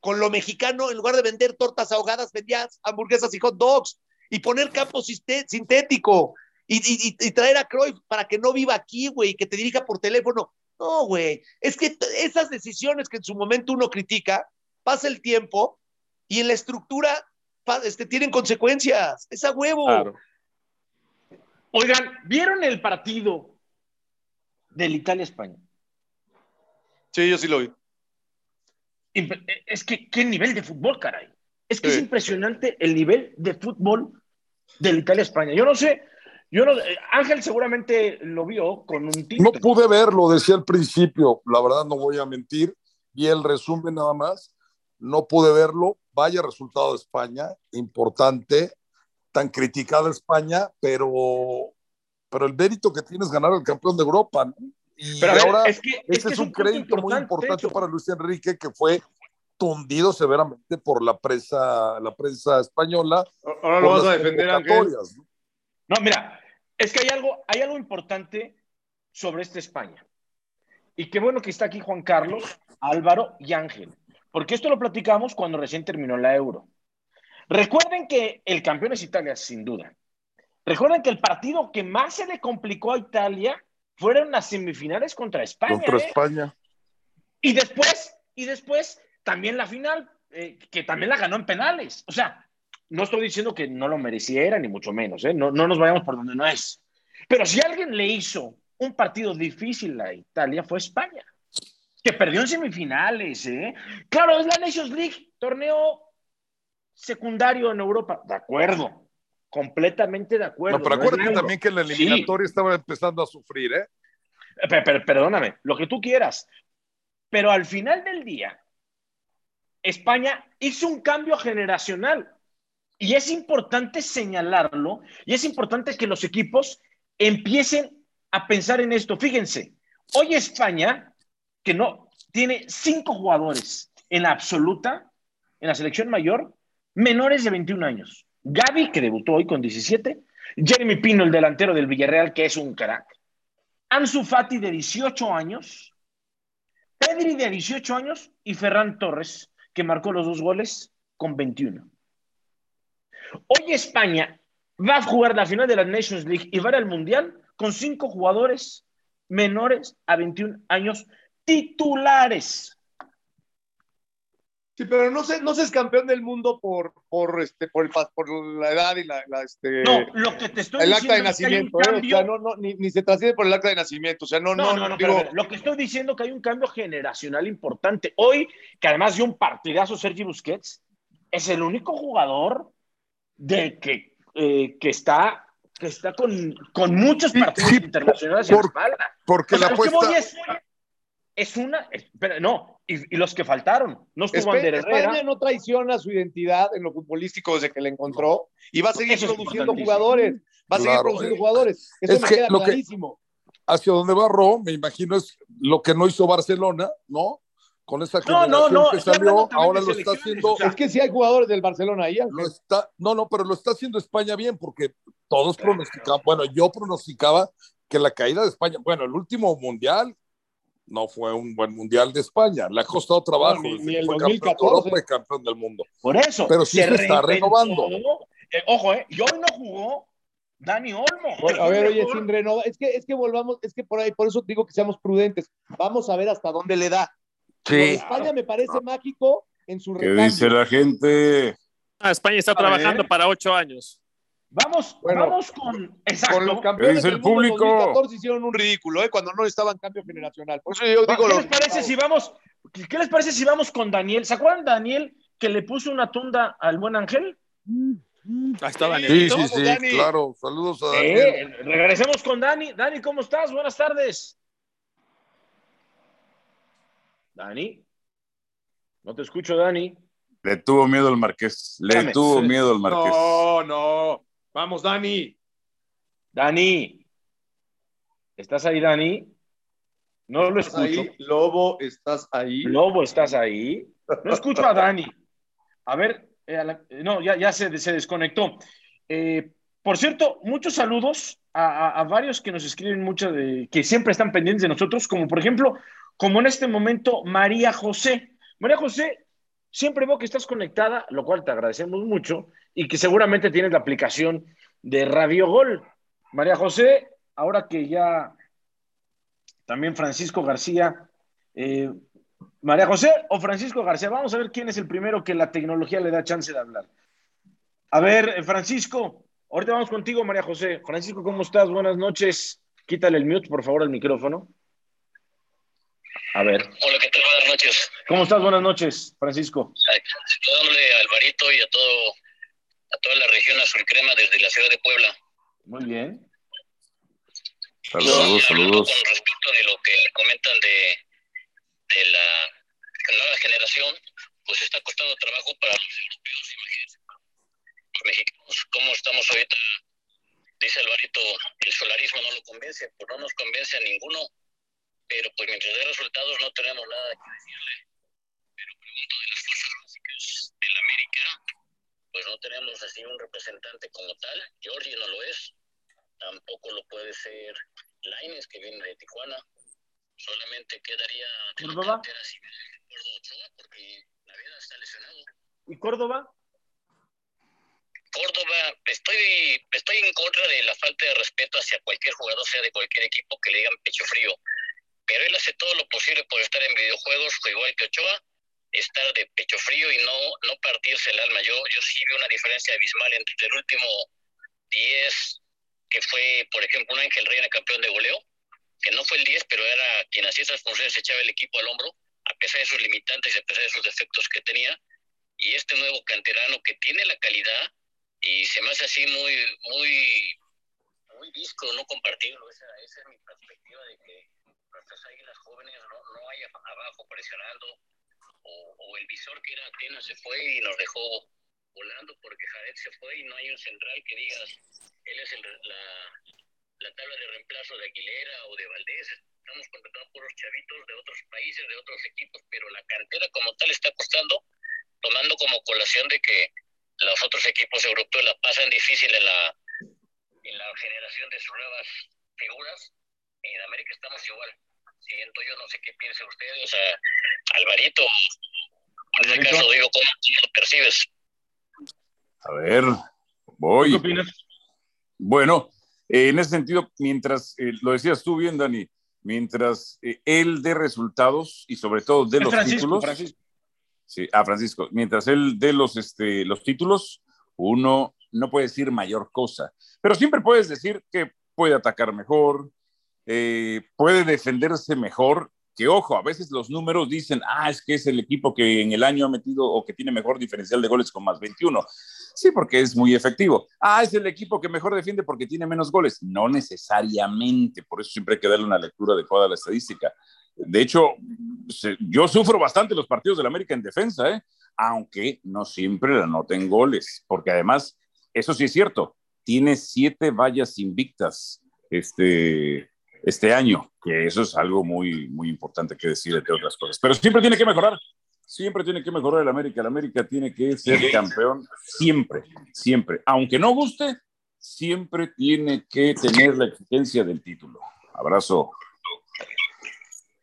con lo mexicano, en lugar de vender tortas ahogadas, vendías hamburguesas y hot dogs y poner campo sintético y, traer a Cruyff para que no viva aquí, güey, que te dirija por teléfono. No, güey, es que esas decisiones que en su momento uno critica, pasa el tiempo y en la estructura este, tienen consecuencias. Es a huevo. Oigan, ¿vieron el partido del Italia-España? Sí, yo sí lo vi. Es que, ¿qué nivel de fútbol, caray? Es que es impresionante el nivel de fútbol del Italia-España. Yo no sé, yo no, eh, Ángel seguramente lo vio con un No pude verlo, decía al principio, la verdad no voy a mentir, vi el resumen nada más, no pude verlo, vaya resultado de España, importante, tan criticada España, pero, pero el mérito que tienes ganar el campeón de Europa, ¿no? Y Pero ahora, es que, este es, un, crédito muy importante para Luis Enrique, que fue tundido severamente por la prensa, la prensa española. Ahora lo vas a defender, ¿no? no, mira, es que hay algo, hay algo importante sobre esta España. Y qué bueno que está aquí Juan Carlos, Álvaro y Ángel, porque esto lo platicamos cuando recién terminó la Euro. Recuerden que el campeón es Italia, sin duda. Recuerden que el partido que más se le complicó a Italia fueron las semifinales contra España. Contra ¿eh? España. Y después, y después también la final, eh, que también la ganó en penales. O sea, no estoy diciendo que no lo mereciera, ni mucho menos, ¿eh? no, no nos vayamos por donde no es. Pero si alguien le hizo un partido difícil a Italia, fue España, que perdió en semifinales. ¿eh? Claro, es la Nations League, torneo secundario en Europa, de acuerdo, completamente de acuerdo. No, pero acuérdate también que en la eliminatoria estaba empezando a sufrir, ¿eh? perdóname, lo que tú quieras. Pero al final del día, España hizo un cambio generacional. Y es importante señalarlo y es importante que los equipos empiecen a pensar en esto. Fíjense, hoy España, que no tiene cinco jugadores en la absoluta, en la selección mayor, menores de 21 años. Gaby, que debutó hoy con 17, Jeremy Pino, el delantero del Villarreal, que es un crack, Ansu Fati, de 18 años, Pedri, de 18 años, y Ferran Torres, que marcó los dos goles con 21. Hoy España va a jugar la final de la Nations League y va al Mundial con cinco jugadores menores a 21 años titulares. Sí, pero no se, no se es campeón del mundo por, por, este, por, el, por la edad y la, este, no, lo que te estoy el acta de nacimiento. ¿eh? o sea, no, no, ni, ni, se trasciende por el acta de nacimiento. O sea, no, no, no. no, digo... lo que estoy diciendo que hay un cambio generacional importante. Hoy, que además dio un partidazo Sergi Busquets, es el único jugador de que, eh, que está que está con, con muchos partidos internacionales por, en la espalda. Porque la apuesta... Es, es, una, pero no, y, los que faltaron. No estuvo Ander España no traiciona su identidad en lo futbolístico desde que le encontró y va a seguir produciendo jugadores. Va a seguir produciendo jugadores. Eso me queda clarísimo. hacia donde va Ro, me imagino, es lo que no hizo Barcelona, ¿no? Con esa generación no, no, no, que salió, ahora lo está haciendo. Es que sí hay jugadores del Barcelona ahí. Lo está, no, no, pero lo está haciendo España bien, porque todos pronosticaban, bueno, yo pronosticaba que la caída de España, bueno, el último mundial no fue un buen mundial de España. Le ha costado trabajo. No, ni, el 2014. Campeón, campeón del mundo. Por eso. Pero sí se, está renovando. Eh, ojo, eh, y hoy no jugó Dani Olmo. a ver, oye, sin renovar, es que, es que volvamos, es que por ahí, por eso digo que seamos prudentes. Vamos a ver hasta dónde le da. Sí. España me parece mágico en su ¿Qué dice la gente? Ah, España está trabajando para ocho años. Vamos, vamos con, con los campeones del público. 2014 hicieron un ridículo, ¿eh? cuando no estaban cambio generacional. Por eso yo digo ¿Qué les parece si vamos? ¿Qué les parece si vamos con Daniel? ¿Se acuerdan Daniel que le puso una tunda al buen Ángel? Ahí está Daniel. Sí, sí, sí, claro. Saludos a Daniel. regresemos con Dani. Dani, ¿cómo estás? Buenas tardes. Dani. No te escucho, Dani. Le tuvo miedo al Marqués. Le tuvo miedo al Marqués. No, no. Vamos, Dani. Dani. ¿Estás ahí, Dani? No lo escucho. Lobo, ¿estás ahí? Lobo, ¿estás ahí? No escucho a Dani. A ver, eh, no, ya, ya se, se desconectó. Eh, por cierto, muchos saludos a, varios que nos escriben mucho de que siempre están pendientes de nosotros, como por ejemplo, como en este momento María José. María José, siempre veo que estás conectada, lo cual te agradecemos mucho, y que seguramente tienes la aplicación de Radio Gol. María José, ahora que ya también Francisco García eh, María José o Francisco García. Vamos a ver quién es el primero que la tecnología le da chance de hablar. A ver, eh, Francisco, ahorita vamos contigo, María José. Francisco, ¿cómo estás? Buenas noches. Quítale el mute, por favor, al micrófono. A ver. Hola, ¿qué tal? Buenas noches. ¿Cómo estás? Buenas noches, Francisco. Saludándole a Alvarito y a todo, a toda la región azul crema desde la ciudad de Puebla. Muy bien. Saludos, saludos. Con respecto de lo que comentan de, de la nueva generación, pues está costando trabajo para los europeos, imagínense, los mexicanos, cómo estamos ahorita, dice Alvarito, el solarismo no lo convence, pues no nos convence a ninguno, pero pues mientras dé resultados no tenemos nada que decirle. Pero pregunto de las fuerzas básicas del América, pues no tenemos así un representante como tal, Georgie no lo es, tampoco lo puede ser Laines, que viene de Tijuana, solamente quedaría Córdoba porque la vida está lesionado. Y Córdoba Córdoba estoy estoy en contra de la falta de respeto hacia cualquier jugador sea de cualquier equipo que le digan pecho frío pero él hace todo lo posible por estar en videojuegos igual que Ochoa estar de pecho frío y no no partirse el alma yo yo sí veo una diferencia abismal entre el último 10 que fue por ejemplo un Ángel Reina campeón de goleo que no fue el 10, pero era quien hacía esas funciones, echaba el equipo al hombro, a pesar de sus limitantes y a pesar de sus defectos que tenía. Y este nuevo canterano que tiene la calidad y se me hace así muy, muy, muy disco no compartirlo. Esa, esa es mi perspectiva de que nuestras águilas jóvenes no, no hay abajo presionando o, o, el visor que era Atenas se fue y nos dejó volando porque Jared se fue y no hay un central que digas, él es el, la, la tabla de reemplazo de Aguilera o de Valdés. Estamos contratando por los chavitos de otros países, de otros equipos, pero la cantera como tal está costando, tomando como colación de que los otros equipos europeos la pasan difícil en la, en la generación de sus nuevas figuras. En América estamos igual. Siento yo, no sé qué piensa usted, o sea, Alvarito, en este caso digo, ¿cómo, lo percibes? A ver, voy. ¿Qué opinas? Bueno, eh, en ese sentido, mientras, eh, lo decías tú bien, Dani, mientras eh, él dé resultados y sobre todo de los títulos. Sí, a Francisco, mientras él dé los, este, los títulos, uno no puede decir mayor cosa, pero siempre puedes decir que puede atacar mejor, puede defenderse mejor, que ojo, a veces los números dicen, ah, es que es el equipo que en el año ha metido o que tiene mejor diferencial de goles con más 21. Sí, porque es muy efectivo. Ah, es el equipo que mejor defiende porque tiene menos goles. No necesariamente, por eso siempre hay que darle una lectura adecuada a la estadística. De hecho, yo sufro bastante los partidos del América en defensa, ¿eh? aunque no siempre la noten goles, porque además, eso sí es cierto, tiene siete vallas invictas este, este año, que eso es algo muy, muy importante que decir, entre otras cosas. Pero siempre tiene que mejorar siempre tiene que mejorar el América. El América tiene que ser campeón siempre, siempre. Aunque no guste, siempre tiene que tener la exigencia del título. Abrazo.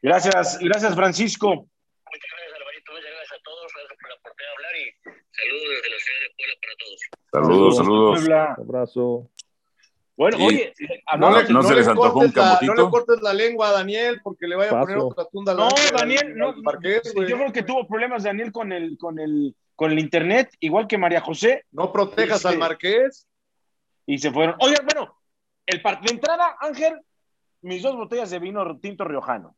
Gracias, gracias Francisco. Muchas gracias Alvarito, muchas gracias a todos, gracias por la oportunidad de hablar y saludos desde la ciudad de Puebla para todos. Saludos, saludos. saludos. Abrazo. Bueno, oye, No, hablamos- no se les antojó un la- no le cortes la lengua a Daniel porque le vaya a poner otra tunda. al- No, al- Daniel, no, Marqués, yo creo que tuvo problemas Daniel con el, con el, con el internet, igual que María José, No protejas Este- al Marqués. y se fueron. Oye, bueno, el par- de entrada, Ángel, mis dos botellas de vino tinto riojano.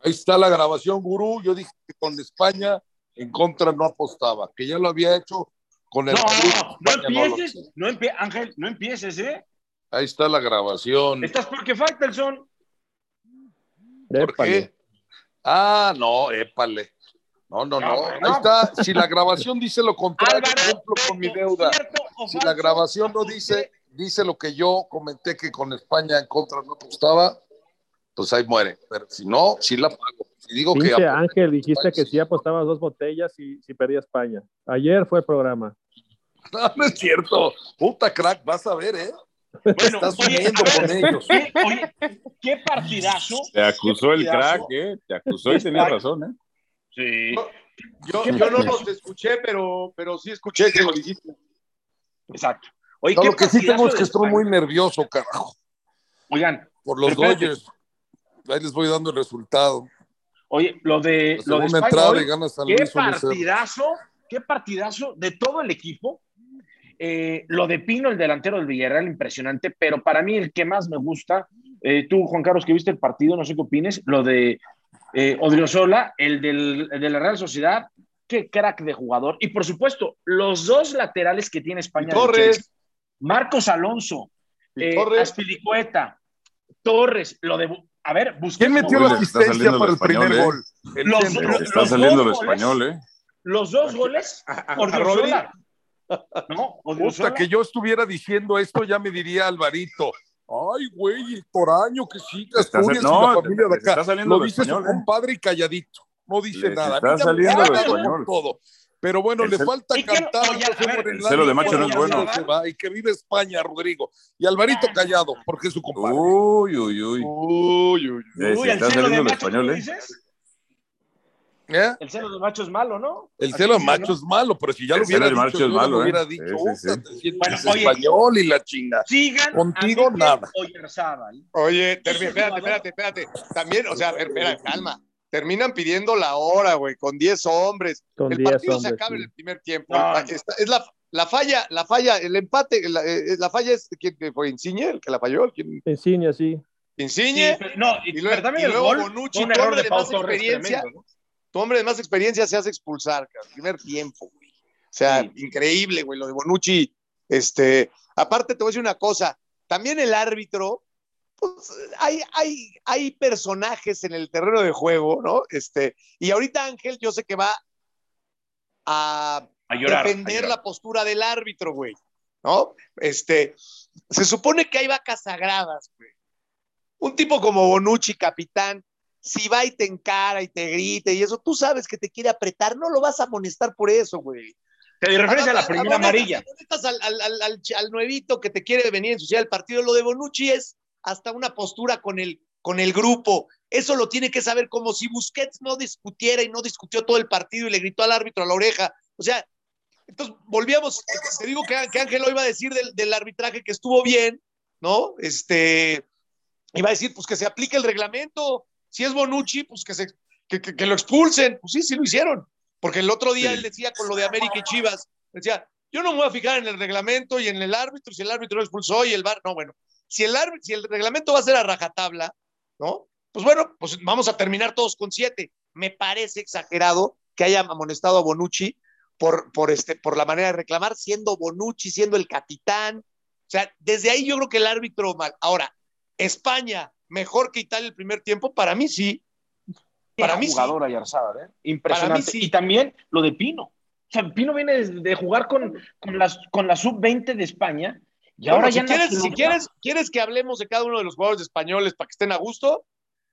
Ahí está la grabación, gurú. Yo dije que con España en contra no apostaba, que ya lo había hecho con el No, no, no empieces, no empie- Ángel, no empieces, ¿eh? Ahí está la grabación. Estás porque falta el son. ¿Por Épale. qué? Ah, no, épale. No, no, no. Ahí está. Si la grabación dice lo contrario, Álvaro, cumplo con mi deuda. ¿cierto o Si la grabación no dice, dice lo que yo comenté que con España en contra no apostaba, pues ahí muere. Pero si no, sí la pago. Si digo que Pinche Ángel, dijiste que sí la apostabas dos botellas y si perdía España. Ayer fue el programa. No, no es cierto. Puta crack, vas a ver, ¿eh? Bueno, Estás oye, con ellos. ¿qué, oye, qué partidazo. Te acusó el crack. ¿eh? Te acusó y tenía razón, ¿eh? Sí. Yo, ¿Qué yo no los escuché, pero, pero sí escuché que lo dijiste. Exacto. Oye, No, qué lo que sí tengo es que estoy muy nervioso, carajo, Oigan, por los. Dodgers. Ahí les voy dando el resultado. Oye, lo de, La lo de España entrada hoy, y gana San qué Luis 1-0. partidazo, qué partidazo de todo el equipo. Eh, lo de Pino, el delantero del Villarreal, impresionante, pero para mí el que más me gusta, eh, tú, Juan Carlos, que viste el partido, no sé qué opines, lo de eh, Odriozola, el, del, el de la Real Sociedad, qué crack de jugador. Y por supuesto, los dos laterales que tiene España. Torres. Chelsea, Marcos Alonso, eh, Torres. Aspilicueta, Torres, lo de... A ver, ¿Quién busquemos metió Uy, la asistencia para el primer ¿eh? gol? El Los- centro. Les está saliendo el español, ¿eh? los dos goles. A Odriozola. No, Puta, que yo estuviera diciendo esto, ya me diría Alvarito. Ay, güey, el Toraño, que sí, Asturias y no, la familia de está acá. saliendo Lo dice español, su ¿eh? compadre y calladito. No dice Les nada. Está saliendo todo, español. todo. Pero bueno, El le falta cantar. Oye, el celo de macho no es bueno. Y que vive España, Rodrigo. Y Alvarito callado, porque es su compadre. Uy, uy, uy. Uy, uy, Uy, el está saliendo el español, ¿tú ¿eh? ¿Eh? El celo de macho es malo, ¿no? El celo de macho ¿no? es malo, pero si ya El lo hubiera celo de dicho, macho yo es malo, lo hubiera ¿eh? dicho. Sí, sí, sí. "Puta, te sientes Bueno, oye. español y la chinga. Sigan Contigo, nada. Oye, termi- espérate, espérate, espérate. También, o sea, a ver, espera, calma. Terminan pidiendo la hora, güey, con 10 hombres. Con el 10 partido hombres. se acaba en el primer tiempo. No, Ah, esta- es la, la falla, la falla, el empate, la, eh, la falla es quién fue Insigne el que la falló, ¿Quién? Insigne, sí. Insigne. Sí, pero- no, y, Y luego- pero también y el luego gol Bonucci, un tu error hombre de más Torres experiencia. tremendo, ¿no? Tu hombre de más experiencia se hace expulsar, cabrón, primer tiempo, güey. O sea, Sí. increíble, güey, lo de Bonucci. Este, aparte te voy a decir una cosa, también el árbitro, pues hay, hay, hay personajes en el terreno de juego, ¿no? Este, y ahorita Ángel, yo sé que va a A llorar. a defender llorar. la postura del árbitro, güey. ¿No? Este, se supone que hay vacas sagradas, güey. Un tipo como Bonucci, capitán, si va y te encara y te grita y eso, tú sabes que te quiere apretar, no lo vas a amonestar por eso, güey. Te refieres a la Amonestas- primera amarilla. al, al, al, al nuevito que te quiere venir a ensuciar el partido. Lo de Bonucci es hasta una postura con el, con el grupo. Eso lo tiene que saber como si Busquets no discutiera y no discutió todo el partido y le gritó al árbitro a la oreja. O sea, entonces volvíamos, te digo que, que Ángel lo iba a decir del, del arbitraje que estuvo bien, ¿no? Este, iba a decir, pues que se aplique el reglamento. Si es Bonucci, pues que, se, que, que, que lo expulsen. Pues sí, sí lo hicieron. Porque el otro día Sí. él decía con lo de América y Chivas, decía, yo no me voy a fijar en el reglamento y en el árbitro, si el árbitro lo expulsó y el VAR, no, bueno, si el, si el reglamento va a ser a rajatabla, ¿no? Pues bueno, pues vamos a terminar todos con siete. Me parece exagerado que haya amonestado a Bonucci por, por, este, por la manera de reclamar, siendo Bonucci, siendo el capitán. O sea, desde ahí yo creo que el árbitro mal. Ahora, España, mejor que Italia el primer tiempo, para mí sí. Para mí sí. jugador ¿eh? Impresionante. Para mí sí. Y también lo de Pino. O sea, Pino viene de, de jugar con, con, las, con la sub-20 de España y ahora Bueno, ya si, quieres, si quieres, quieres que hablemos de cada uno de los jugadores españoles para que estén a gusto.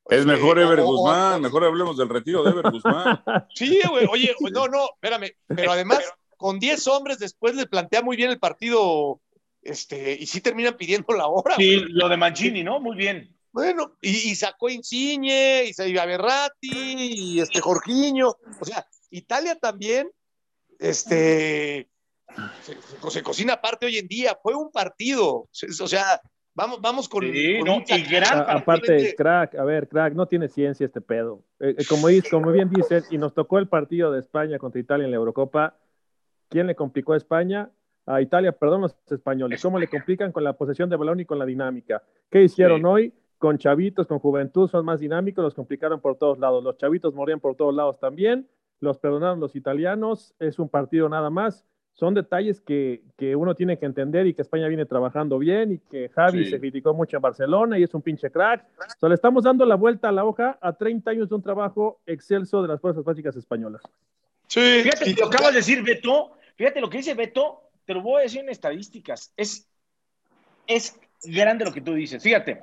Es mejor eh, Ever o- o- Guzmán, mejor hablemos del retiro de Ever Guzmán. Sí, güey. Oye, no, no, espérame. Pero además, con 10 hombres después le plantea muy bien el partido. Este, y sí terminan pidiendo la hora. Sí, güey. lo de Mancini, ¿no? Muy bien. Bueno, y, y sacó Insigne, y se iba a Berratti, y este Jorginho. O sea, Italia también, este, Se, se cocina aparte hoy en día. Fue un partido. O sea, vamos, vamos con. Sí, con no, un y gran A- partido. aparte, Realmente- crack, a ver, crack, no tiene ciencia este pedo. Eh, eh, como, dice- como bien dicen, y nos tocó el partido de España contra Italia en la Eurocopa. ¿Quién le complicó a España? A Italia, perdón, los españoles. ¿Cómo le complican con la posesión de balón y con la dinámica? ¿Qué hicieron Sí. hoy? Con chavitos, con juventud, son más dinámicos, los complicaron por todos lados. Los chavitos morían por todos lados también. Los perdonaron los italianos. Es un partido nada más. Son detalles que, que uno tiene que entender y que España viene trabajando bien y que Javi Sí. se criticó mucho en Barcelona y es un pinche crack. O sea, le estamos dando la vuelta a la hoja a 30 años de un trabajo excelso de las fuerzas básicas españolas. Sí, Fíjate lo que acabas de decir, Beto. Fíjate lo que dice Beto. Te lo voy a decir en estadísticas. Es, es grande lo que tú dices. Fíjate.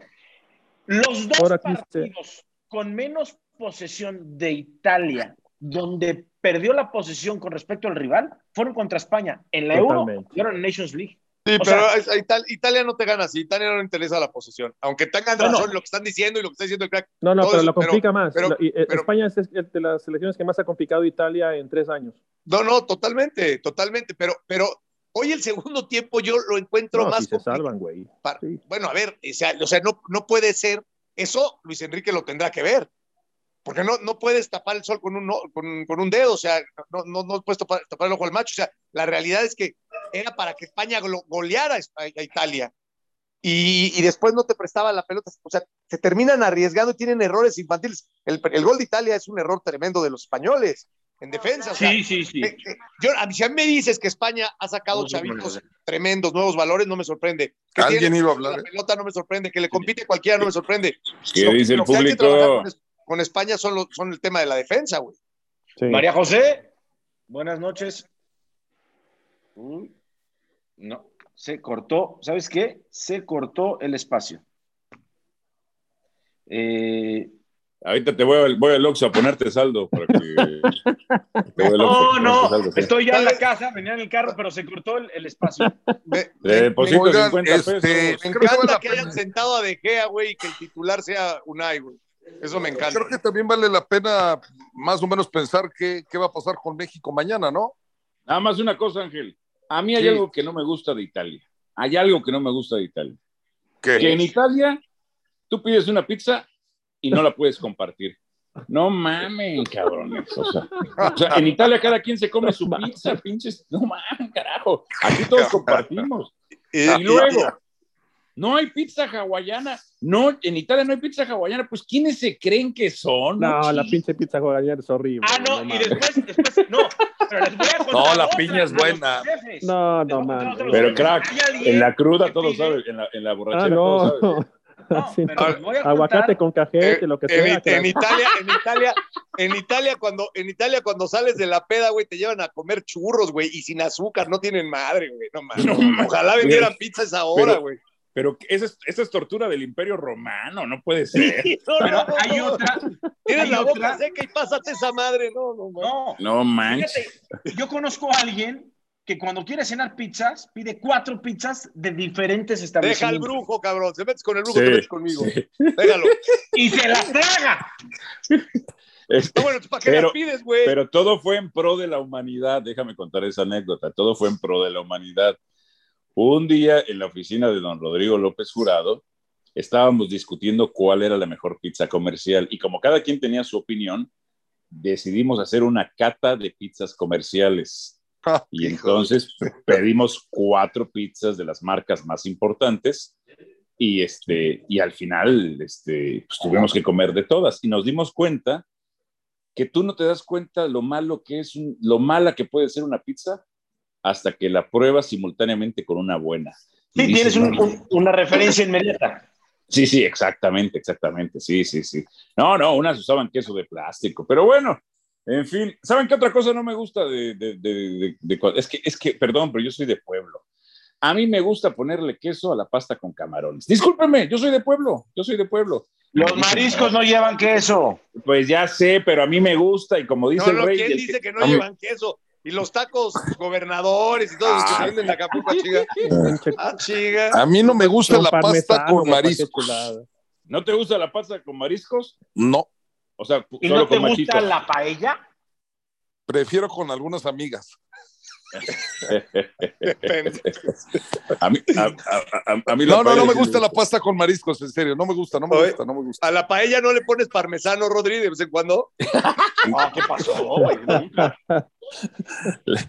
Los dos Ahora partidos con menos posesión de Italia, donde perdió la posesión con respecto al rival, fueron contra España en la Euro Totalmente. y ahora en Nations League. Sí, O pero sea- Italia no te gana así. Italia no le interesa la posesión. Aunque tengan No, no. razón en lo que están diciendo y lo que está diciendo el crack. No, no, pero eso, lo complica más. pero- y, eh, pero- España es de las selecciones que más ha complicado Italia en tres años. No, no, totalmente, totalmente. Pero, pero hoy el segundo tiempo yo lo encuentro No, más si se complicado. salvan, güey. Para- Sí. Bueno, a ver, o sea, o sea, no, no puede ser. Eso Luis Enrique lo tendrá que ver. Porque no, no puedes tapar el sol con un, con, con un dedo, o sea, no, no, no puedes tapar, tapar el ojo al macho. O sea, la realidad es que era para que España goleara a, Italia. Y, y después no te prestaba la pelota. O sea, se terminan arriesgando y tienen errores infantiles. El, el gol de Italia es un error tremendo de los españoles en defensa. o sea, Sí, sí, sí. eh, eh, yo, a mí, si a mí me dices que España ha sacado No, chavitos no, no. tremendos, nuevos valores, no me sorprende. Que ¿Alguien tiene iba a hablar? La pelota no me sorprende, que le compite cualquiera no me sorprende. ¿Qué Lo- dice el lo público? Con, es- con España son, los- son el tema de la defensa, güey. Sí. María José, buenas noches. Uy, no, se cortó. ¿Sabes qué? Se cortó el espacio. Eh, Ahorita te voy, al- voy al Oxxo a ponerte saldo para que. te voy al Oxxo a no, no, saldo, sí. estoy ya en la casa, venía en el carro, pero se cortó el, el espacio. Me, Te deposito Oigan, 50 este, pesos. me encanta que hayan sentado a De Gea, güey, y que el titular sea Unai, güey. Eso me encanta. Creo que también vale la pena más o menos pensar qué, qué va a pasar con México mañana, ¿no? Nada más una cosa, Ángel. A mí hay Sí. algo que no me gusta de Italia. Hay algo que no me gusta de Italia. ¿Qué? Que en Italia tú pides una pizza y no la puedes compartir. No mamen, cabrones. O sea, o sea, en Italia cada quien se come su pizza, pinches. No mamen, carajo. Aquí todos compartimos. Y- Y luego, no hay pizza hawaiana. No, en Italia no hay pizza hawaiana. Pues, ¿quiénes se creen que son? No, la pinche pizza hawaiana es horrible. Ah, no, y mames. después, después, no, pero les voy a contar No, la otra, piña es buena. No, no, los Pero, crack, En la cruda pide- saben, en la, en la Ah, borrachera todos no. No, Así pero no. voy a Aguacate contar- con cajete, Eh, lo que sea. en. Italia, en Italia, en Italia, cuando, en Italia, cuando sales de la peda, güey, te llevan a comer churros, güey, y sin azúcar, no tienen madre, güey, no mames. No. Ojalá vendieran pizza a esa hora, Pero- güey. Pero esa es, esa es tortura del Imperio Romano, no puede ser. No, Pero no, no, hay no. otra, Tienes la boca otra. seca y pásate esa madre, no, no, no, No manches. Fíjate, yo conozco a alguien que cuando quiere cenar pizzas, pide cuatro pizzas de diferentes Deja al establecimientos. brujo, cabrón. Se metes con el brujo, Sí, te metes conmigo. sí. Déjalo. Y se las traga. Este, No, bueno, ¿para qué Pero- las pides, güey? pero todo fue en pro de la humanidad. Déjame contar esa anécdota. Todo fue en pro de la humanidad. Un día en la oficina de don Rodrigo López Jurado, estábamos discutiendo cuál era la mejor pizza comercial y como cada quien tenía su opinión, decidimos hacer una cata de pizzas comerciales. Ah, Y entonces pedimos cuatro pizzas de las marcas más importantes y, este, y al final este, pues, tuvimos que comer de todas y nos dimos cuenta que tú no te das cuenta lo malo que es, un- lo mala que puede ser una pizza hasta que la pruebas simultáneamente con una buena. Sí, dices, tienes un- "No, un- una referencia inmediata. Sí, sí, exactamente, exactamente, sí, sí, sí. No, no, unas usaban queso de plástico, pero bueno, en fin, ¿saben qué otra cosa no me gusta de, de- de- de- es que, es que, perdón, pero yo soy de pueblo. A mí me gusta ponerle queso a la pasta con camarones. Discúlpeme, yo soy de pueblo, yo soy de pueblo. Los mariscos no llevan queso. Pues ya sé, pero a mí me gusta y como dice No, el no, rey... ¿quién dice que no a mí- llevan queso? Y los tacos gobernadores y todos los que se venden de Acapulco, ah, chiga. Ah, chiga. A mí no me gusta la pasta con mariscos. ¿No te gusta la pasta con mariscos? No, O sea, ¿Y solo no te con gusta machitos. la paella? prefiero con algunas amigas. a mí, a, a, a mí no, no, no me gusta la pasta con mariscos, en serio, no me gusta, no me Oye, gusta, no me gusta. A la paella no le pones parmesano, Rodri, de vez en cuando. Ah, ¿Qué pasó, güey?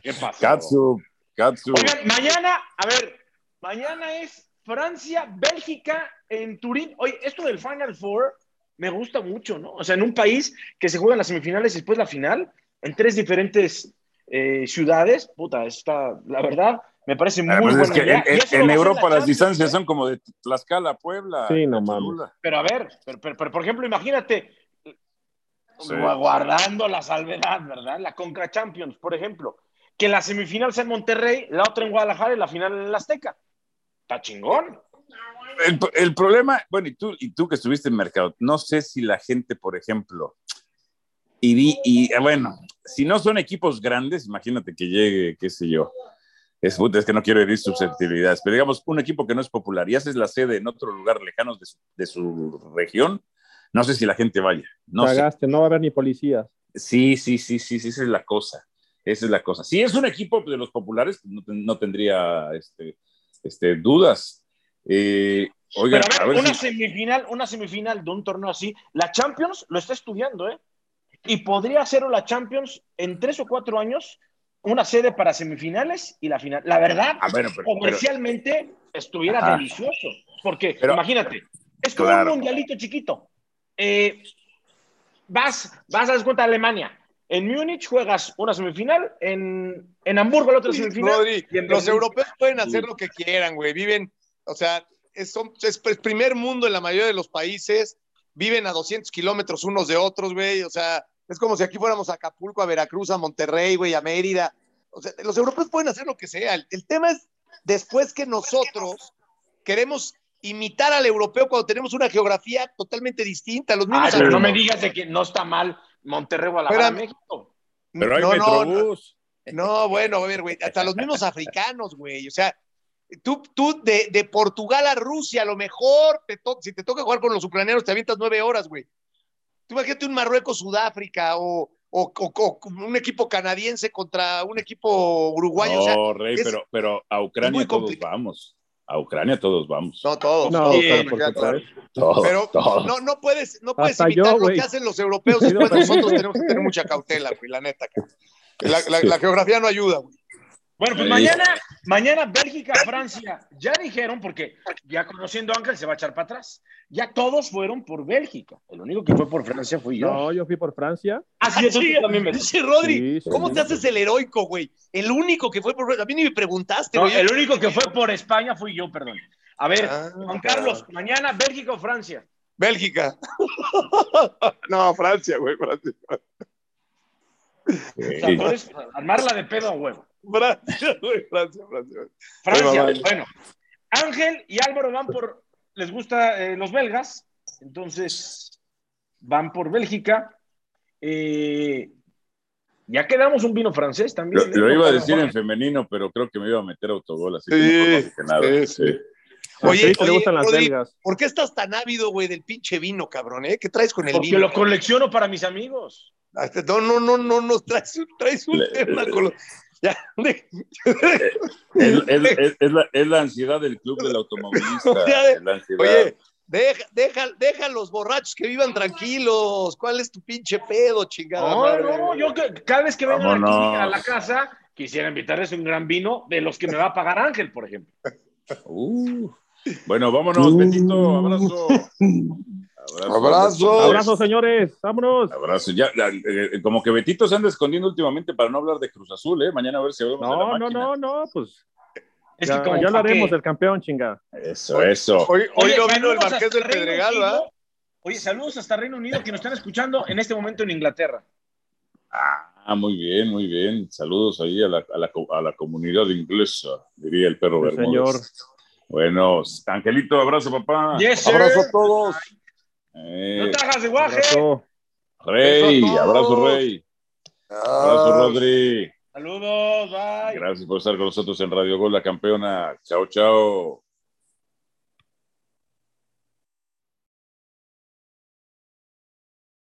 ¿Qué pasó? Katsu, Katsu. Oigan, mañana, a ver, mañana es Francia, Bélgica en Turín. Oye, esto del Final Four me gusta mucho, ¿no? O sea, en un país que se juegan las semifinales y después la final, en tres diferentes eh, ciudades, puta, está, la verdad, me parece muy es que idea. en, Europa la las distancias ¿eh? son como de Tlaxcala a Puebla. Sí, no mames. Pero a ver, pero, pero- pero, por ejemplo, imagínate, Sí. gua- guardando la salvedad, ¿verdad? La Conca Champions, por ejemplo, que la semifinal sea en Monterrey, la otra en Guadalajara y la final en el Azteca. Está chingón. El, el problema, bueno, y tú, y tú que estuviste en mercado, no sé si la gente, por ejemplo, y, y eh, bueno, si no son equipos grandes, imagínate que llegue, qué sé yo, es, es que no quiero herir susceptibilidades, pero digamos, un equipo que no es popular y haces la sede en otro lugar lejano de su, de su región, no sé si la gente vaya. No sé. No va a haber ni policías. Sí, sí, sí, sí, sí, esa es la cosa. Esa es la cosa. Si es un equipo de los populares, no, ten- no tendría este, este, dudas. Eh, oigan, Pero a a ver, ver una si- semifinal, una semifinal de un torneo así, la Champions lo está estudiando, ¿eh? Y podría hacer la Champions en tres o cuatro años una sede para semifinales y la final. La verdad, Ah, bueno, pero- comercialmente estuviera Ajá. delicioso. Porque Pero- imagínate, es como Claro. un mundialito chiquito. Eh, vas, vas a dar cuenta Alemania. En Múnich juegas una semifinal, en, en Hamburgo la otra semifinal. Rodri, y en los europeos pueden hacer lo que quieran, güey. Viven, o sea, es, son- es el primer mundo en la mayoría de los países. Viven a 200 kilómetros unos de otros, güey. O sea, es como si aquí fuéramos a Acapulco, a Veracruz, a Monterrey, güey, a Mérida. O sea, los europeos pueden hacer lo que sea. El, el tema es después que nosotros queremos imitar al europeo cuando tenemos una geografía totalmente distinta. Los Ay, mismos pero no me digas de que no está mal Monterrey, Guadalajara, Espérame. México. Pero hay no, no, Metrobús. No, bueno, a ver, güey, hasta los mismos africanos, güey. O sea, tú, tú de, de Portugal a Rusia, a lo mejor, te to- si te toca jugar con los ucranianos, te avientas nueve horas, güey. Tú imagínate un Marruecos-Sudáfrica o, o- o- o un equipo canadiense contra un equipo uruguayo. no, o sea, Rey, es- pero, pero a Ucrania todos vamos. A Ucrania todos vamos. no todos. No, todos, pero todos, Pero todos. no, no puedes, no puedes Hasta yo, lo que hacen los europeos. Después nosotros tenemos que tener mucha cautela, güey, la neta. cara. La, la- Sí. la geografía no ayuda, güey. Bueno, pues Sí. mañana, mañana Bélgica, Francia, ya dijeron, porque ya conociendo a Ángel se va a echar para atrás. Ya todos fueron por Bélgica. El único que fue por Francia fui yo. No, yo fui por Francia. Así es, tú también me- Dice Rodri, Sí, sí, ¿cómo sí. te haces el heroico, güey? El único que fue por. A mí ni me preguntaste, No, güey. el único que fue por España fui yo, perdón. A ver, Ah, Juan Carlos, mañana Bélgica o Francia. Bélgica. no, Francia, güey, Francia. O sea, armarla de pedo a huevo. Francia, güey, Francia, Francia. Francia, Bueno, bueno. Ángel y Álvaro van por, les gusta eh, los belgas, entonces van por Bélgica. Eh, ya quedamos un vino francés también. ¿eh? lo iba a decir en femenino, pero creo que me iba a meter autogol, así que Sí, mejor no nada. sí, Sí. Oye, Chris le oye, gustan las Rodri, belgas. ¿Por qué estás tan ávido, güey, del pinche vino, cabrón, eh? ¿Qué traes con el Porque vino? lo colecciono para mis amigos. No, no, no, no, no, traes, un- traes un Le- tema con los... Ya, de- Es, es- es- es la, es la ansiedad del club del automovilista. Ya de- es la ansiedad. Oye, deja, deja, deja a los borrachos que vivan tranquilos. ¿Cuál es tu pinche pedo, chingada No, madre? no, yo cada vez que vengan aquí a la casa, quisiera invitarles un gran vino de los que me va a pagar Ángel, por ejemplo. Uh. Bueno, vámonos, Betito. Abrazo. Abrazo. Abrazo. Abrazo, señores. Vámonos. Abrazo. Ya, eh, como que Betito se anda escondiendo últimamente para no hablar de Cruz Azul, ¿eh? Mañana a ver si hablamos de la No, no, no, no, pues Es ya, que como ya hablaremos del campeón, chinga. Eso, eso. Hoy, hoy Oye, no vino el Marqués del Reino Pedregal, Unido. ¿verdad? Oye, saludos hasta Reino Unido que nos están escuchando en este momento en Inglaterra. Ah, muy bien, muy bien. Saludos ahí a la, a la, a la comunidad inglesa, diría el perro Sí, Bermúdez. señor. Bueno, Angelito, abrazo, papá. Yes. Abrazo a todos. Eh, No te hagas de guaje. Abrazo. Rey, abrazo, Rey. Abrazo, Rodri. Saludos, bye. Gracias por estar con nosotros en Radio Gol, la campeona. Chao, chao.